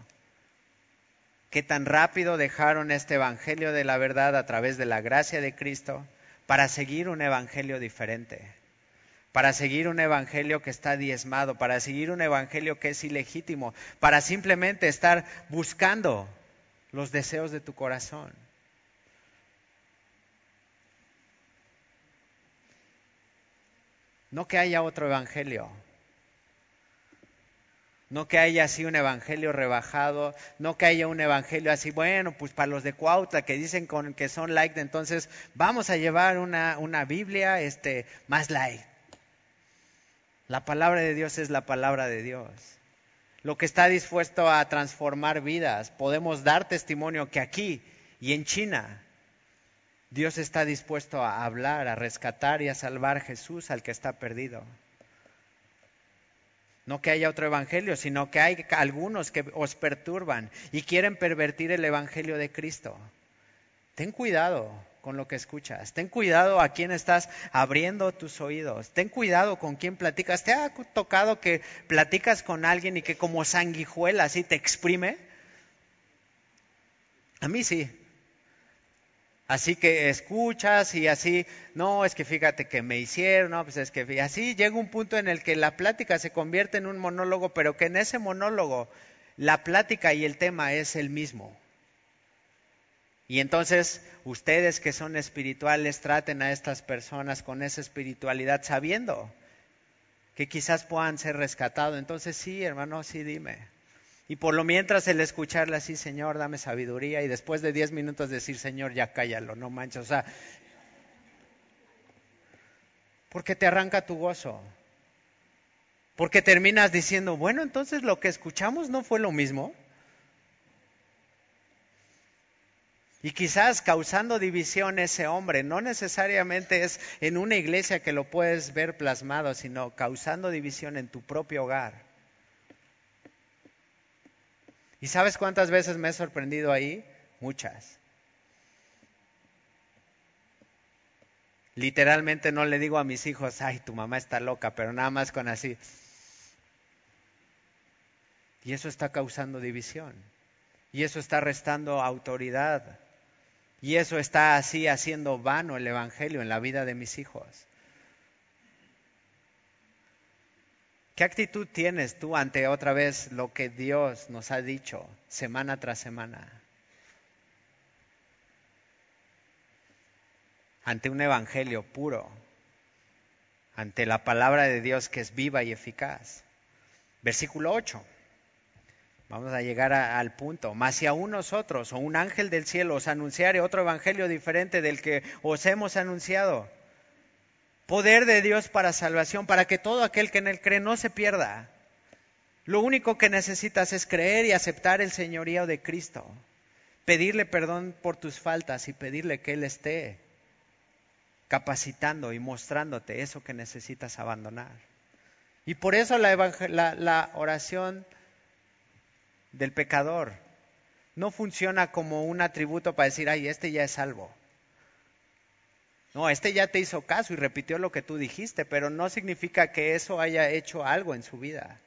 que tan rápido dejaron este Evangelio de la verdad a través de la gracia de Cristo para seguir un Evangelio diferente, para seguir un Evangelio que está diezmado, para seguir un Evangelio que es ilegítimo, para simplemente estar buscando los deseos de tu corazón. No que haya otro evangelio. No que haya así un evangelio rebajado, no que haya un evangelio así, bueno, pues para los de Cuautla que dicen con, que son light, entonces vamos a llevar una, una Biblia este, más light. La palabra de Dios es la palabra de Dios. Lo que está dispuesto a transformar vidas. Podemos dar testimonio que aquí y en China Dios está dispuesto a hablar, a rescatar y a salvar a Jesús al que está perdido. No que haya otro evangelio, sino que hay algunos que os perturban y quieren pervertir el evangelio de Cristo. Ten cuidado con lo que escuchas. Ten cuidado a quién estás abriendo tus oídos. Ten cuidado con quién platicas. ¿Te ha tocado que platicas con alguien y que como sanguijuela así te exprime? A mí sí. Así que escuchas y así, no, es que fíjate que me hicieron, no, pues es que así llega un punto en el que la plática se convierte en un monólogo, pero que en ese monólogo la plática y el tema es el mismo. Y entonces ustedes que son espirituales traten a estas personas con esa espiritualidad sabiendo que quizás puedan ser rescatados. Entonces sí, hermano, sí dime. Y por lo mientras el escucharle así, Señor, dame sabiduría, y después de diez minutos decir, Señor, ya cállalo, no manches. O sea, porque te arranca tu gozo. Porque terminas diciendo, bueno, entonces lo que escuchamos no fue lo mismo. Y quizás causando división ese hombre, no necesariamente es en una iglesia que lo puedes ver plasmado, sino causando división en tu propio hogar. ¿Y sabes cuántas veces me he sorprendido ahí? Muchas. Literalmente no le digo a mis hijos, ay, tu mamá está loca, pero nada más con así. Y eso está causando división. Y eso está restando autoridad y eso está así haciendo vano el Evangelio en la vida de mis hijos. ¿Qué actitud tienes tú ante otra vez lo que Dios nos ha dicho semana tras semana? Ante un Evangelio puro, ante la palabra de Dios que es viva y eficaz. Versículo 8. Vamos a llegar al punto. Mas si aún nosotros o un ángel del cielo os anunciare otro evangelio diferente del que os hemos anunciado, poder de Dios para salvación, para que todo aquel que en él cree no se pierda. Lo único que necesitas es creer y aceptar el señorío de Cristo, pedirle perdón por tus faltas y pedirle que Él esté capacitando y mostrándote eso que necesitas abandonar. Y por eso la, la, oración del pecador. No funciona como un atributo para decir, ay, este ya es salvo. No, este ya te hizo caso y repitió lo que tú dijiste, pero no significa que eso haya hecho algo en su vida.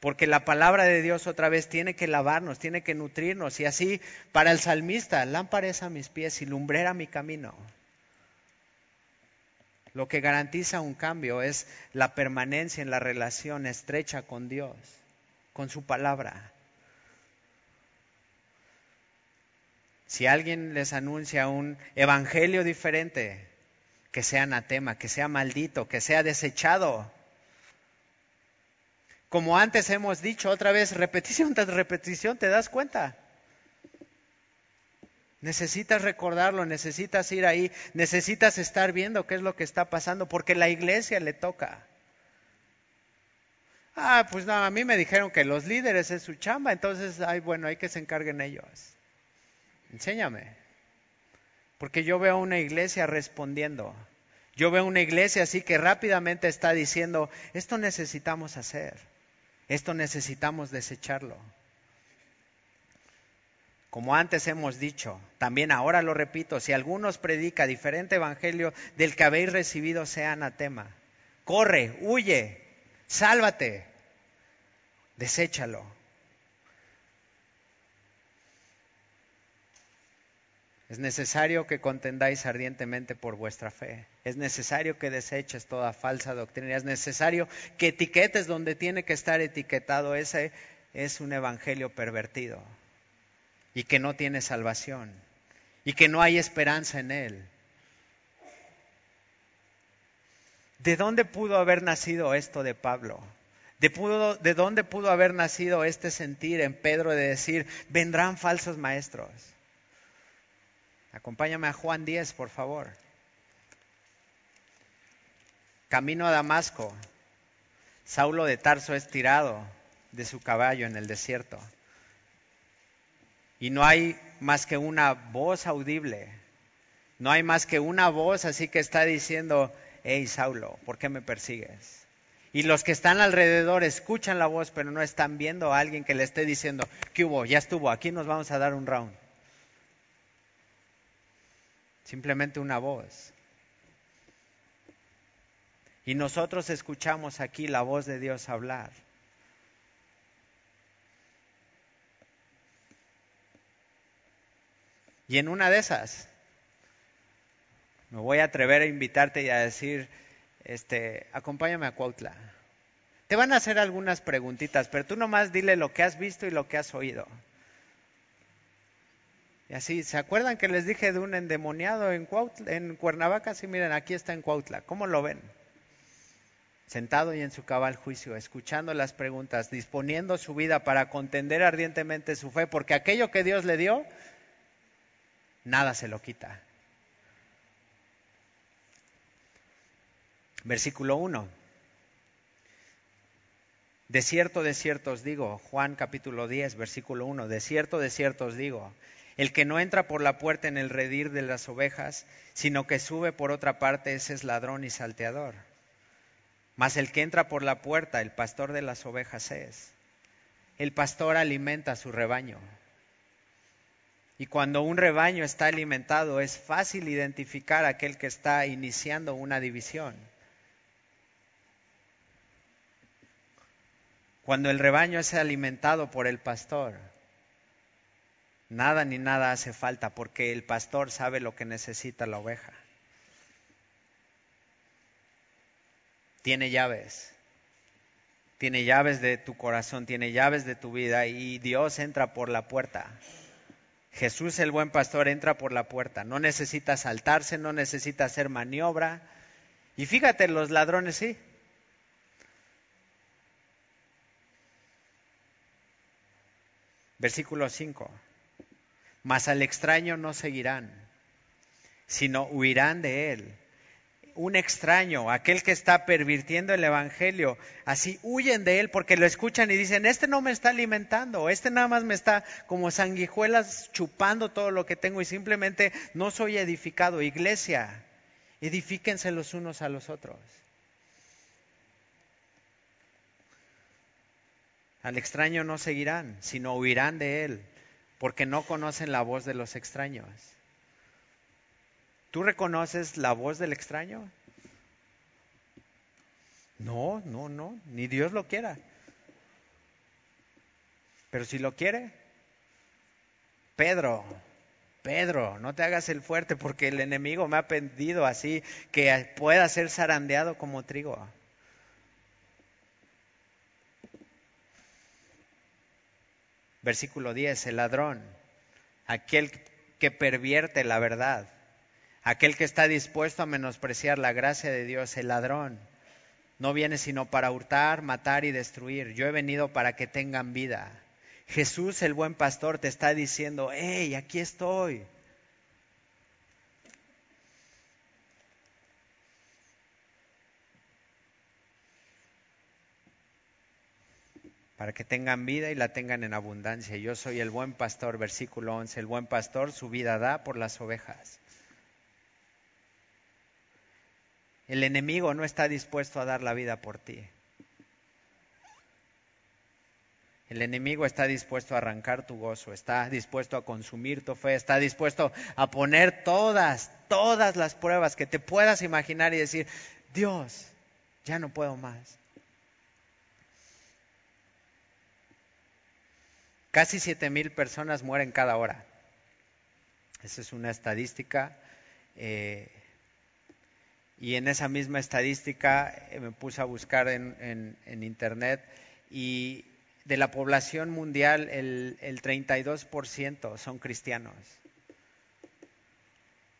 Porque la palabra de Dios otra vez tiene que lavarnos, tiene que nutrirnos. Y así, para el salmista, lámpara a mis pies y lumbrera mi camino. Lo que garantiza un cambio es la permanencia en la relación estrecha con Dios con su palabra. Si alguien les anuncia un evangelio diferente, que sea anatema, que sea maldito, que sea desechado. Como antes hemos dicho, otra vez, repetición tras repetición, ¿te das cuenta? Necesitas recordarlo, necesitas ir ahí, necesitas estar viendo qué es lo que está pasando, porque la iglesia le toca. Ah, pues no, a mí me dijeron que los líderes es su chamba, entonces, ay, bueno, hay que se encarguen ellos. Enséñame. Porque yo veo una iglesia respondiendo. Yo veo una iglesia así que rápidamente está diciendo, esto necesitamos hacer, esto necesitamos desecharlo. Como antes hemos dicho, también ahora lo repito, si algunos predica diferente evangelio del que habéis recibido, sea anatema. Corre, huye, Sálvate. Deséchalo. Es necesario que contendáis ardientemente por vuestra fe. Es necesario que deseches toda falsa doctrina. Es necesario que etiquetes donde tiene que estar etiquetado. Ese es un evangelio pervertido y que no tiene salvación y que no hay esperanza en él. ¿De dónde pudo haber nacido esto de Pablo? ¿De, ¿De, dónde pudo haber nacido este sentir en Pedro de decir, vendrán falsos maestros? Acompáñame a Juan 10, por favor. Camino a Damasco. Saulo de Tarso es tirado de su caballo en el desierto. Y no hay más que una voz audible. No hay más que una voz así que está diciendo, hey Saulo, ¿por qué me persigues? Y los que están alrededor escuchan la voz, pero no están viendo a alguien que le esté diciendo, ¿qué hubo? Ya estuvo, aquí nos vamos a dar un round. Simplemente una voz. Y nosotros escuchamos aquí la voz de Dios hablar. Y en una de esas, me voy a atrever a invitarte y a decir, este, acompáñame a Cuautla. Te van a hacer algunas preguntitas, pero tú nomás dile lo que has visto y lo que has oído. Así, ¿se acuerdan que les dije de un endemoniado en, en Cuernavaca? Sí, miren, aquí está en Cuautla. ¿Cómo lo ven? Sentado y en su cabal juicio, escuchando las preguntas, disponiendo su vida para contender ardientemente su fe, porque aquello que Dios le dio, nada se lo quita. Versículo 1. De cierto, de cierto os digo, Juan capítulo 10, versículo 1, de cierto, de cierto os digo, el que no entra por la puerta en el redir de las ovejas, sino que sube por otra parte, ese es ladrón y salteador. Mas el que entra por la puerta, el pastor de las ovejas es. El pastor alimenta su rebaño. Y cuando un rebaño está alimentado, es fácil identificar a aquel que está iniciando una división. Cuando el rebaño es alimentado por el pastor, nada ni nada hace falta porque el pastor sabe lo que necesita la oveja. Tiene llaves, tiene llaves de tu corazón, tiene llaves de tu vida y Dios entra por la puerta. Jesús el buen pastor entra por la puerta, no necesita saltarse, no necesita hacer maniobra. Y fíjate, los ladrones sí, Versículo 5. Mas al extraño no seguirán, sino huirán de él. Un extraño, aquel que está pervirtiendo el Evangelio, así huyen de él porque lo escuchan y dicen, este no me está alimentando, este nada más me está como sanguijuelas chupando todo lo que tengo y simplemente no soy edificado. Iglesia, edifíquense los unos a los otros. Al extraño no seguirán, sino huirán de él, porque no conocen la voz de los extraños. ¿Tú reconoces la voz del extraño? No, no, no, ni Dios lo quiera. Pero si lo quiere, Pedro, Pedro, no te hagas el fuerte porque el enemigo me ha pedido así que pueda ser zarandeado como trigo. Versículo 10, el ladrón, aquel que pervierte la verdad, aquel que está dispuesto a menospreciar la gracia de Dios, el ladrón, no viene sino para hurtar, matar y destruir. Yo he venido para que tengan vida. Jesús, el buen pastor, te está diciendo, hey, aquí estoy. Para que tengan vida y la tengan en abundancia. Yo soy el buen pastor, versículo 11, el buen pastor su vida da por las ovejas. El enemigo no está dispuesto a dar la vida por ti. El enemigo está dispuesto a arrancar tu gozo, está dispuesto a consumir tu fe, está dispuesto a poner todas, todas las pruebas que te puedas imaginar y decir, Dios, ya no puedo más. Casi siete mil personas mueren cada hora. Esa es una estadística. Eh, y en esa misma estadística eh, me puse a buscar en, internet y de la población mundial el, el 32% son cristianos.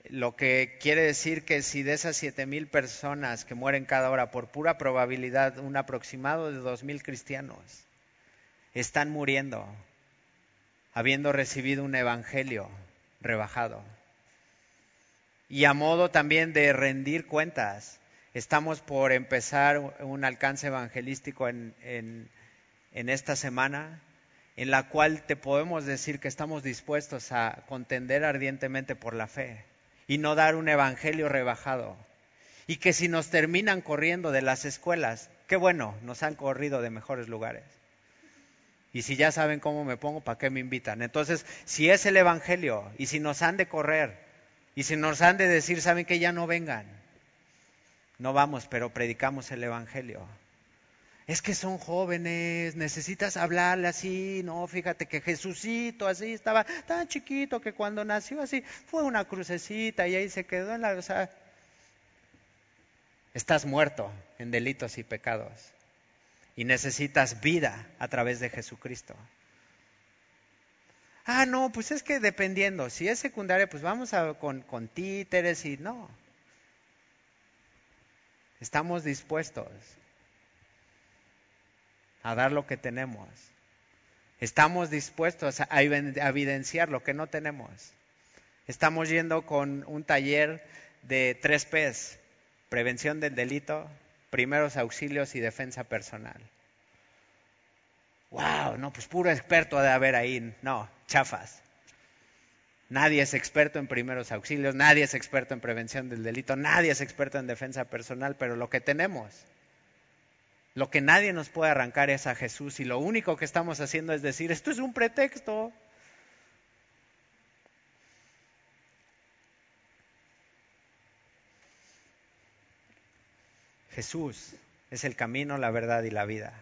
Lo que quiere decir que si de esas siete mil personas que mueren cada hora, por pura probabilidad, un aproximado de dos mil cristianos están muriendo habiendo recibido un evangelio rebajado. Y a modo también de rendir cuentas, estamos por empezar un alcance evangelístico en, en, esta semana, en la cual te podemos decir que estamos dispuestos a contender ardientemente por la fe y no dar un evangelio rebajado. Y que si nos terminan corriendo de las escuelas, qué bueno, nos han corrido de mejores lugares. Y si ya saben cómo me pongo, ¿para qué me invitan? Entonces, si es el Evangelio y si nos han de correr y si nos han de decir, saben que ya no vengan, no vamos, pero predicamos el Evangelio. Es que son jóvenes, necesitas hablarle así, no, fíjate que Jesucito así estaba tan chiquito que cuando nació así fue una crucecita y ahí se quedó en la... O sea, estás muerto en delitos y pecados y necesitas vida a través de Jesucristo. Ah, no, pues es que dependiendo, si es secundaria, pues vamos a, con, con títeres y no. Estamos dispuestos a dar lo que tenemos. Estamos dispuestos a evidenciar lo que no tenemos. Estamos yendo con un taller de tres P's, prevención del delito, primeros auxilios y defensa personal. Wow, no, pues puro experto de haber ahí. No, chafas. Nadie es experto en primeros auxilios, nadie es experto en prevención del delito, nadie es experto en defensa personal, pero lo que tenemos, lo que nadie nos puede arrancar es a Jesús y lo único que estamos haciendo es decir, esto es un pretexto. Jesús es el camino, la verdad y la vida.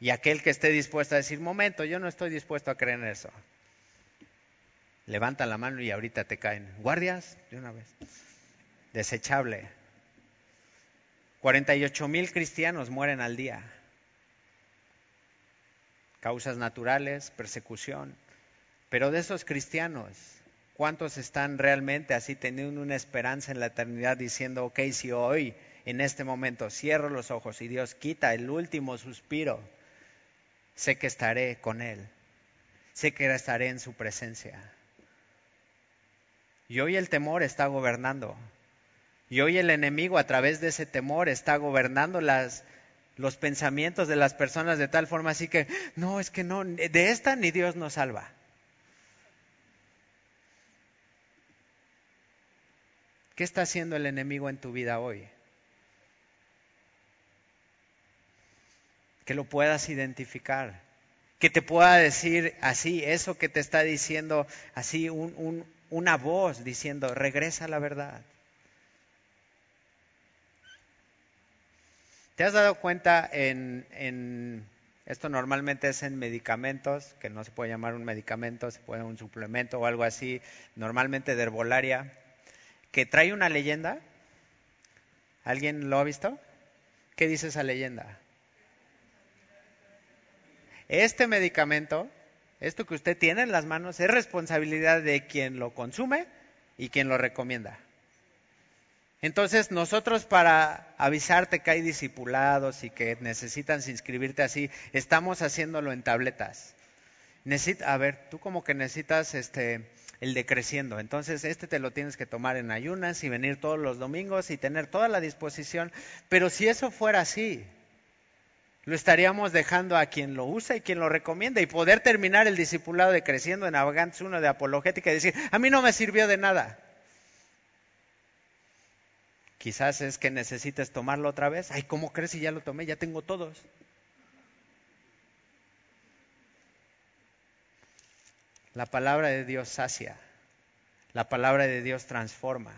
Y aquel que esté dispuesto a decir, momento, yo no estoy dispuesto a creer en eso. Levanta la mano y ahorita te caen. Guardias, de una vez. Desechable. 48 mil cristianos mueren al día. Causas naturales, persecución. Pero de esos cristianos, ¿cuántos están realmente así teniendo una esperanza en la eternidad diciendo, ok, si hoy, en este momento, cierro los ojos y Dios quita el último suspiro, sé que estaré con Él, sé que estaré en su presencia. Y hoy el temor está gobernando. Y hoy el enemigo a través de ese temor está gobernando las, los pensamientos de las personas de tal forma así que, no, es que no, de esta ni Dios nos salva. ¿Qué está haciendo el enemigo en tu vida hoy? que lo puedas identificar, que te pueda decir así, eso que te está diciendo, así una voz diciendo, regresa a la verdad. ¿Te has dado cuenta en, en, esto normalmente es en medicamentos, que no se puede llamar un medicamento, se puede un suplemento o algo así, normalmente de herbolaria, que trae una leyenda? ¿Alguien lo ha visto? ¿Qué dice esa leyenda? Este medicamento, esto que usted tiene en las manos, es responsabilidad de quien lo consume y quien lo recomienda. Entonces, nosotros para avisarte que hay discipulados y que necesitan inscribirte así, estamos haciéndolo en tabletas. a ver, tú como que necesitas este el decreciendo. Entonces, este te lo tienes que tomar en ayunas y venir todos los domingos y tener toda la disposición. Pero si eso fuera así, lo estaríamos dejando a quien lo usa y quien lo recomienda y poder terminar el discipulado de creciendo en Avagantes uno de apologética y decir, a mí no me sirvió de nada. Quizás es que necesites tomarlo otra vez. Ay, ¿cómo crees si ya lo tomé? Ya tengo todos. La palabra de Dios sacia. La palabra de Dios transforma.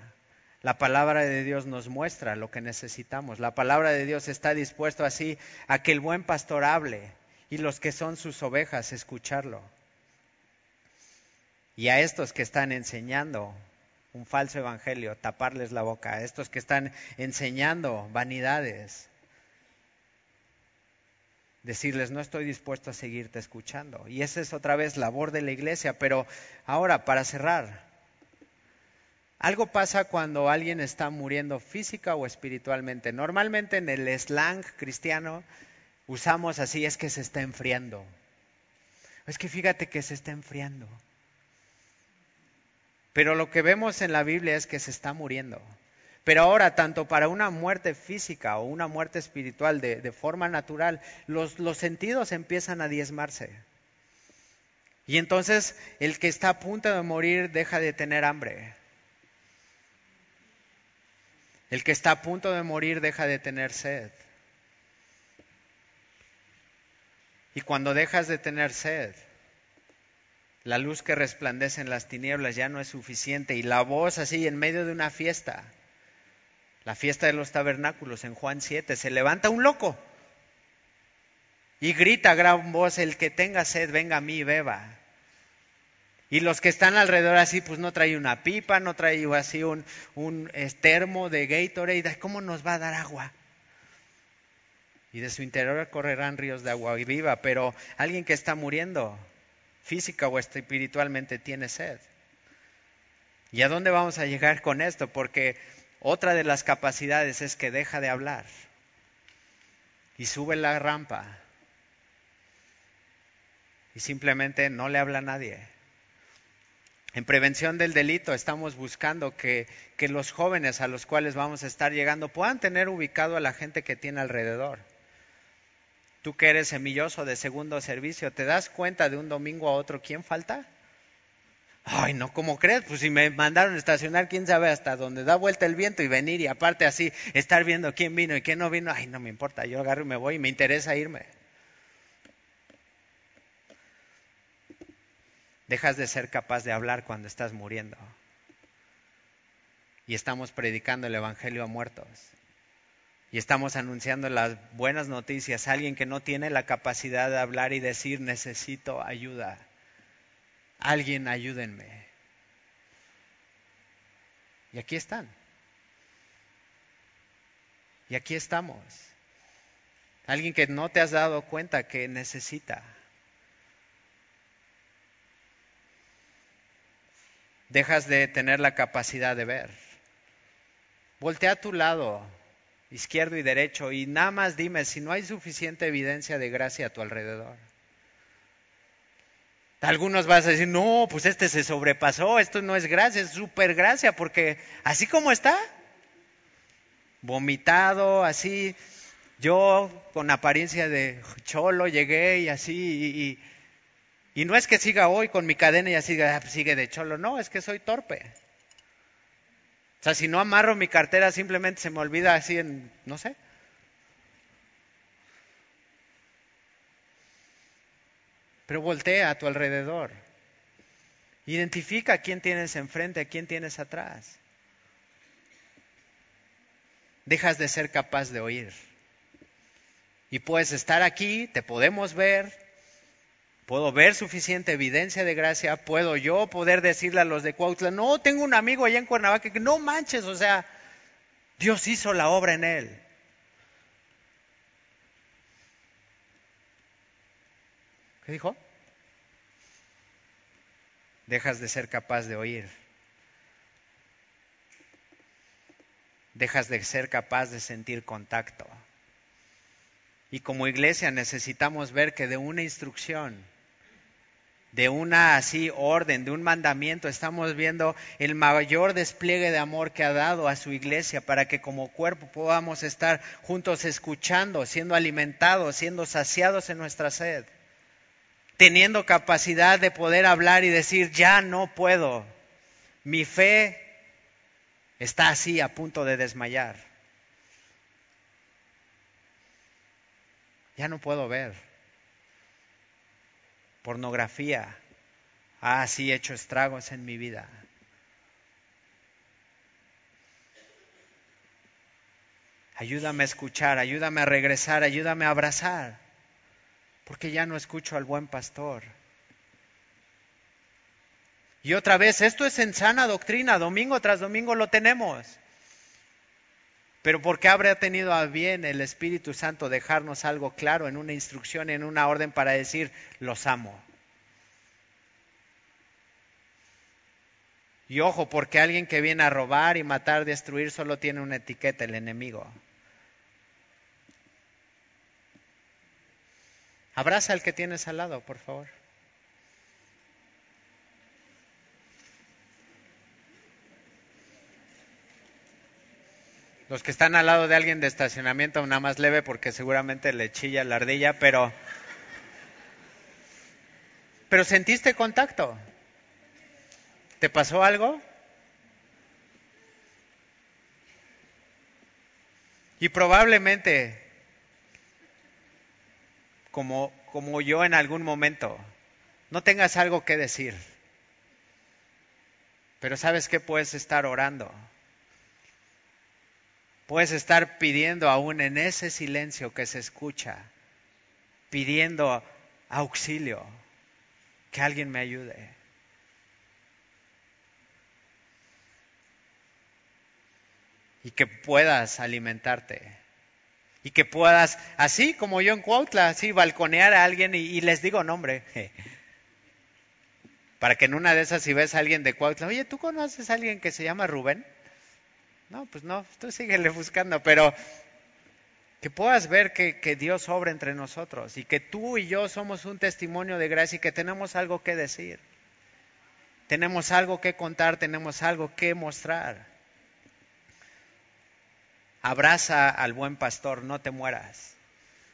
La palabra de Dios nos muestra lo que necesitamos. La palabra de Dios está dispuesto así a que el buen pastor hable y los que son sus ovejas escucharlo. Y a estos que están enseñando un falso evangelio, taparles la boca. A estos que están enseñando vanidades, decirles, no estoy dispuesto a seguirte escuchando. Y esa es otra vez labor de la iglesia. Pero ahora, para cerrar, algo pasa cuando alguien está muriendo física o espiritualmente. Normalmente en el slang cristiano usamos así, es que se está enfriando. Es que fíjate que se está enfriando. Pero lo que vemos en la Biblia es que se está muriendo. Pero ahora, tanto para una muerte física o una muerte espiritual de, forma natural, los, los sentidos empiezan a diezmarse. Y entonces el que está a punto de morir deja de tener hambre el que está a punto de morir deja de tener sed. Y cuando dejas de tener sed, la luz que resplandece en las tinieblas ya no es suficiente. Y la voz así en medio de una fiesta, la fiesta de los tabernáculos en Juan 7, se levanta un loco y grita a gran voz, el que tenga sed, venga a mí y beba. Y los que están alrededor así, pues no trae una pipa, no trae así un, un termo de Gatorade. ¿Cómo nos va a dar agua? Y de su interior correrán ríos de agua viva, pero alguien que está muriendo física o espiritualmente tiene sed. ¿Y a dónde vamos a llegar con esto? Porque otra de las capacidades es que deja de hablar y sube la rampa y simplemente no le habla a nadie. En prevención del delito estamos buscando que, que, los jóvenes a los cuales vamos a estar llegando puedan tener ubicado a la gente que tiene alrededor. Tú que eres semilloso de segundo servicio, ¿te das cuenta de un domingo a otro quién falta? Ay, no, ¿cómo crees? Pues si me mandaron a estacionar, quién sabe hasta dónde da vuelta el viento y venir y aparte así estar viendo quién vino y quién no vino. Ay, no me importa, yo agarro y me voy y me interesa irme. Dejas de ser capaz de hablar cuando estás muriendo. Y estamos predicando el Evangelio a muertos. Y estamos anunciando las buenas noticias a alguien que no tiene la capacidad de hablar y decir necesito ayuda alguien ayúdenme. Y aquí están. Y aquí estamos. Alguien que no te has dado cuenta que necesita. Dejas de tener la capacidad de ver. Voltea a tu lado, izquierdo y derecho, y nada más dime si no hay suficiente evidencia de gracia a tu alrededor. Algunos vas a decir, no, pues este se sobrepasó, esto no es gracia, es super gracia, porque así como está, vomitado, así, yo con apariencia de cholo llegué y así, y, no es que siga hoy con mi cadena y así sigue de cholo, no, es que soy torpe. O sea, si no amarro mi cartera, simplemente se me olvida así en, no sé, pero voltea a tu alrededor. Identifica a quién tienes enfrente, a quién tienes atrás. Dejas de ser capaz de oír. Y puedes estar aquí, te podemos ver, puedo ver suficiente evidencia de gracia, puedo yo poder decirle a los de Cuautla, no, tengo un amigo allá en Cuernavaca que no manches, o sea, Dios hizo la obra en él. ¿Qué dijo? Dejas de ser capaz de oír. Dejas de ser capaz de sentir contacto. Y como iglesia necesitamos ver que de una instrucción, de una así orden, de un mandamiento, estamos viendo el mayor despliegue de amor que ha dado a su iglesia para que como cuerpo podamos estar juntos escuchando, siendo alimentados, siendo saciados en nuestra sed teniendo capacidad de poder hablar y decir, ya no puedo. Mi fe está así a punto de desmayar. Ya no puedo ver. Pornografía ha así hecho estragos en mi vida. Ayúdame a escuchar, ayúdame a regresar, ayúdame a abrazar porque ya no escucho al buen pastor. Y otra vez, esto es en sana doctrina, domingo tras domingo lo tenemos. Pero ¿por qué habría tenido a bien el Espíritu Santo dejarnos algo claro en una instrucción, en una orden para decir, los amo? Y ojo, porque alguien que viene a robar y matar, destruir, solo tiene una etiqueta, el enemigo. Abraza al que tienes al lado, por favor. Los que están al lado de alguien de estacionamiento, nada más leve porque seguramente le chilla la ardilla, pero. Pero sentiste contacto. ¿Te pasó algo? Y probablemente como, yo en algún momento, no tengas algo que decir, pero sabes que puedes estar orando. Puedes estar pidiendo aún en ese silencio que se escucha, pidiendo auxilio, que alguien me ayude. Y que puedas alimentarte y que puedas, así como yo en Cuautla, así balconear a alguien y, les digo nombre. Para que en una de esas, si ves a alguien de Cuautla, oye, ¿tú conoces a alguien que se llama Rubén? No, pues no, tú síguele buscando, pero que puedas ver que, que, Dios obra entre nosotros y que tú y yo somos un testimonio de gracia y que tenemos algo que decir. Tenemos algo que contar, tenemos algo que mostrar. Abraza al buen pastor, no te mueras.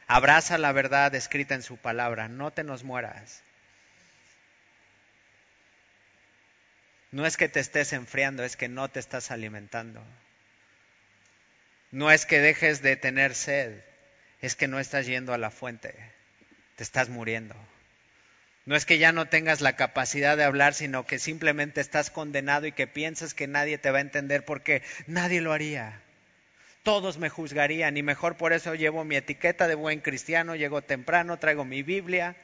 Abraza la verdad escrita en su palabra, no te nos mueras. No es que te estés enfriando, es que no te estás alimentando. No es que dejes de tener sed, es que no estás yendo a la fuente, te estás muriendo. No es que ya no tengas la capacidad de hablar, sino que simplemente estás condenado y que piensas que nadie te va a entender porque nadie lo haría todos me juzgarían y mejor por eso llevo mi etiqueta de buen cristiano, llego temprano, traigo mi Biblia,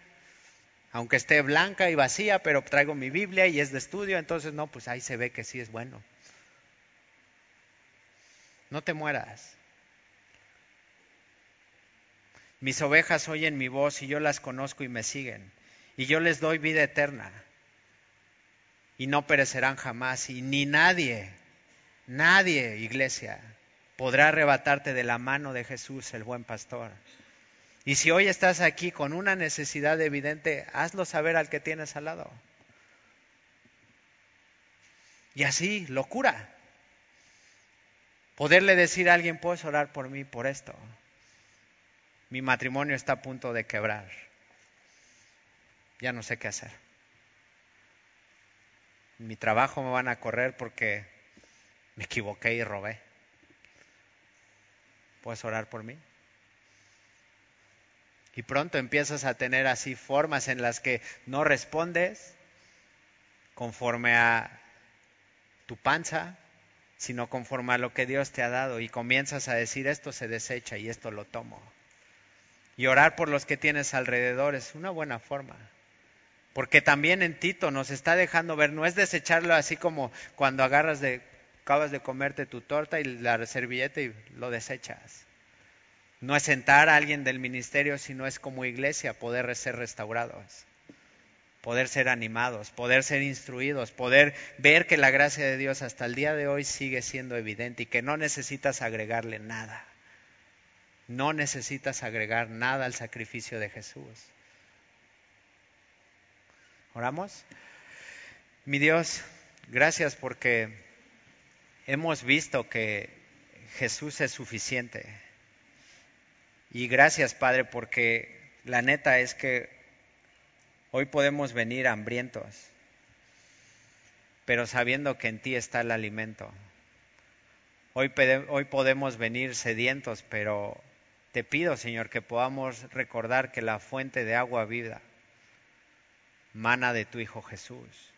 aunque esté blanca y vacía, pero traigo mi Biblia y es de estudio, entonces no, pues ahí se ve que sí es bueno. No te mueras. Mis ovejas oyen mi voz y yo las conozco y me siguen, y yo les doy vida eterna, y no perecerán jamás, y ni nadie, nadie, iglesia, podrá arrebatarte de la mano de Jesús, el buen pastor. Y si hoy estás aquí con una necesidad evidente, hazlo saber al que tienes al lado. Y así, locura. Poderle decir a alguien, puedes orar por mí por esto. Mi matrimonio está a punto de quebrar. Ya no sé qué hacer. mi trabajo me van a correr porque me equivoqué y robé. ¿Puedes orar por mí? Y pronto empiezas a tener así formas en las que no respondes conforme a tu panza, sino conforme a lo que Dios te ha dado y comienzas a decir esto se desecha y esto lo tomo. Y orar por los que tienes alrededor es una buena forma. Porque también en Tito nos está dejando ver, no es desecharlo así como cuando agarras de acabas de comerte tu torta y la servilleta y lo desechas. No es sentar a alguien del ministerio, sino es como iglesia poder ser restaurados, poder ser animados, poder ser instruidos, poder ver que la gracia de Dios hasta el día de hoy sigue siendo evidente y que no necesitas agregarle nada. No necesitas agregar nada al sacrificio de Jesús. ¿Oramos? Mi Dios, gracias porque hemos visto que Jesús es suficiente. Y gracias, Padre, porque la neta es que hoy podemos venir hambrientos, pero sabiendo que en ti está el alimento. Hoy, hoy podemos venir sedientos, pero te pido, Señor, que podamos recordar que la fuente de agua vida mana de tu Hijo Jesús.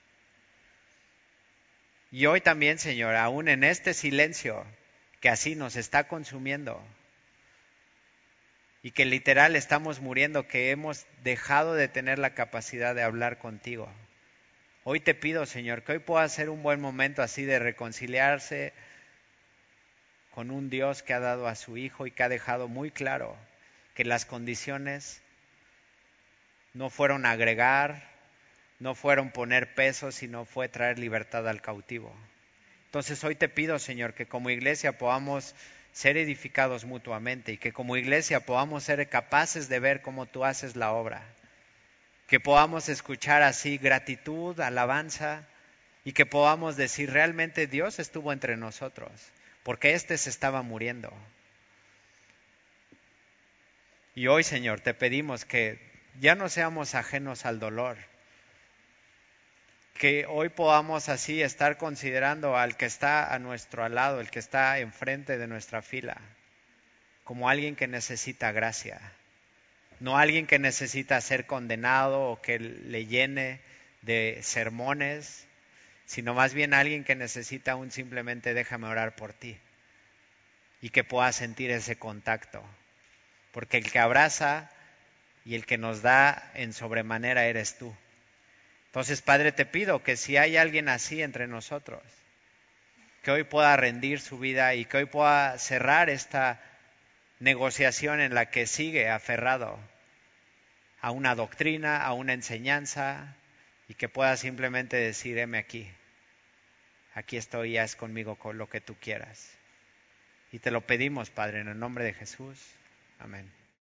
Y hoy también, Señor, aún en este silencio que así nos está consumiendo y que literal estamos muriendo, que hemos dejado de tener la capacidad de hablar contigo. Hoy te pido, Señor, que hoy pueda ser un buen momento así de reconciliarse con un Dios que ha dado a su Hijo y que ha dejado muy claro que las condiciones no fueron agregar, no fueron poner peso, sino fue traer libertad al cautivo. Entonces hoy te pido, Señor, que como iglesia podamos ser edificados mutuamente y que como iglesia podamos ser capaces de ver cómo tú haces la obra. Que podamos escuchar así gratitud, alabanza y que podamos decir realmente Dios estuvo entre nosotros, porque éste se estaba muriendo. Y hoy, Señor, te pedimos que ya no seamos ajenos al dolor, que hoy podamos así estar considerando al que está a nuestro lado, el que está enfrente de nuestra fila, como alguien que necesita gracia, no alguien que necesita ser condenado o que le llene de sermones, sino más bien alguien que necesita un simplemente déjame orar por ti y que pueda sentir ese contacto, porque el que abraza y el que nos da en sobremanera eres tú. Entonces, Padre, te pido que si hay alguien así entre nosotros, que hoy pueda rendir su vida y que hoy pueda cerrar esta negociación en la que sigue aferrado a una doctrina, a una enseñanza, y que puedas simplemente decir, aquí, aquí estoy, ya es conmigo con lo que tú quieras. Y te lo pedimos, Padre, en el nombre de Jesús. Amén.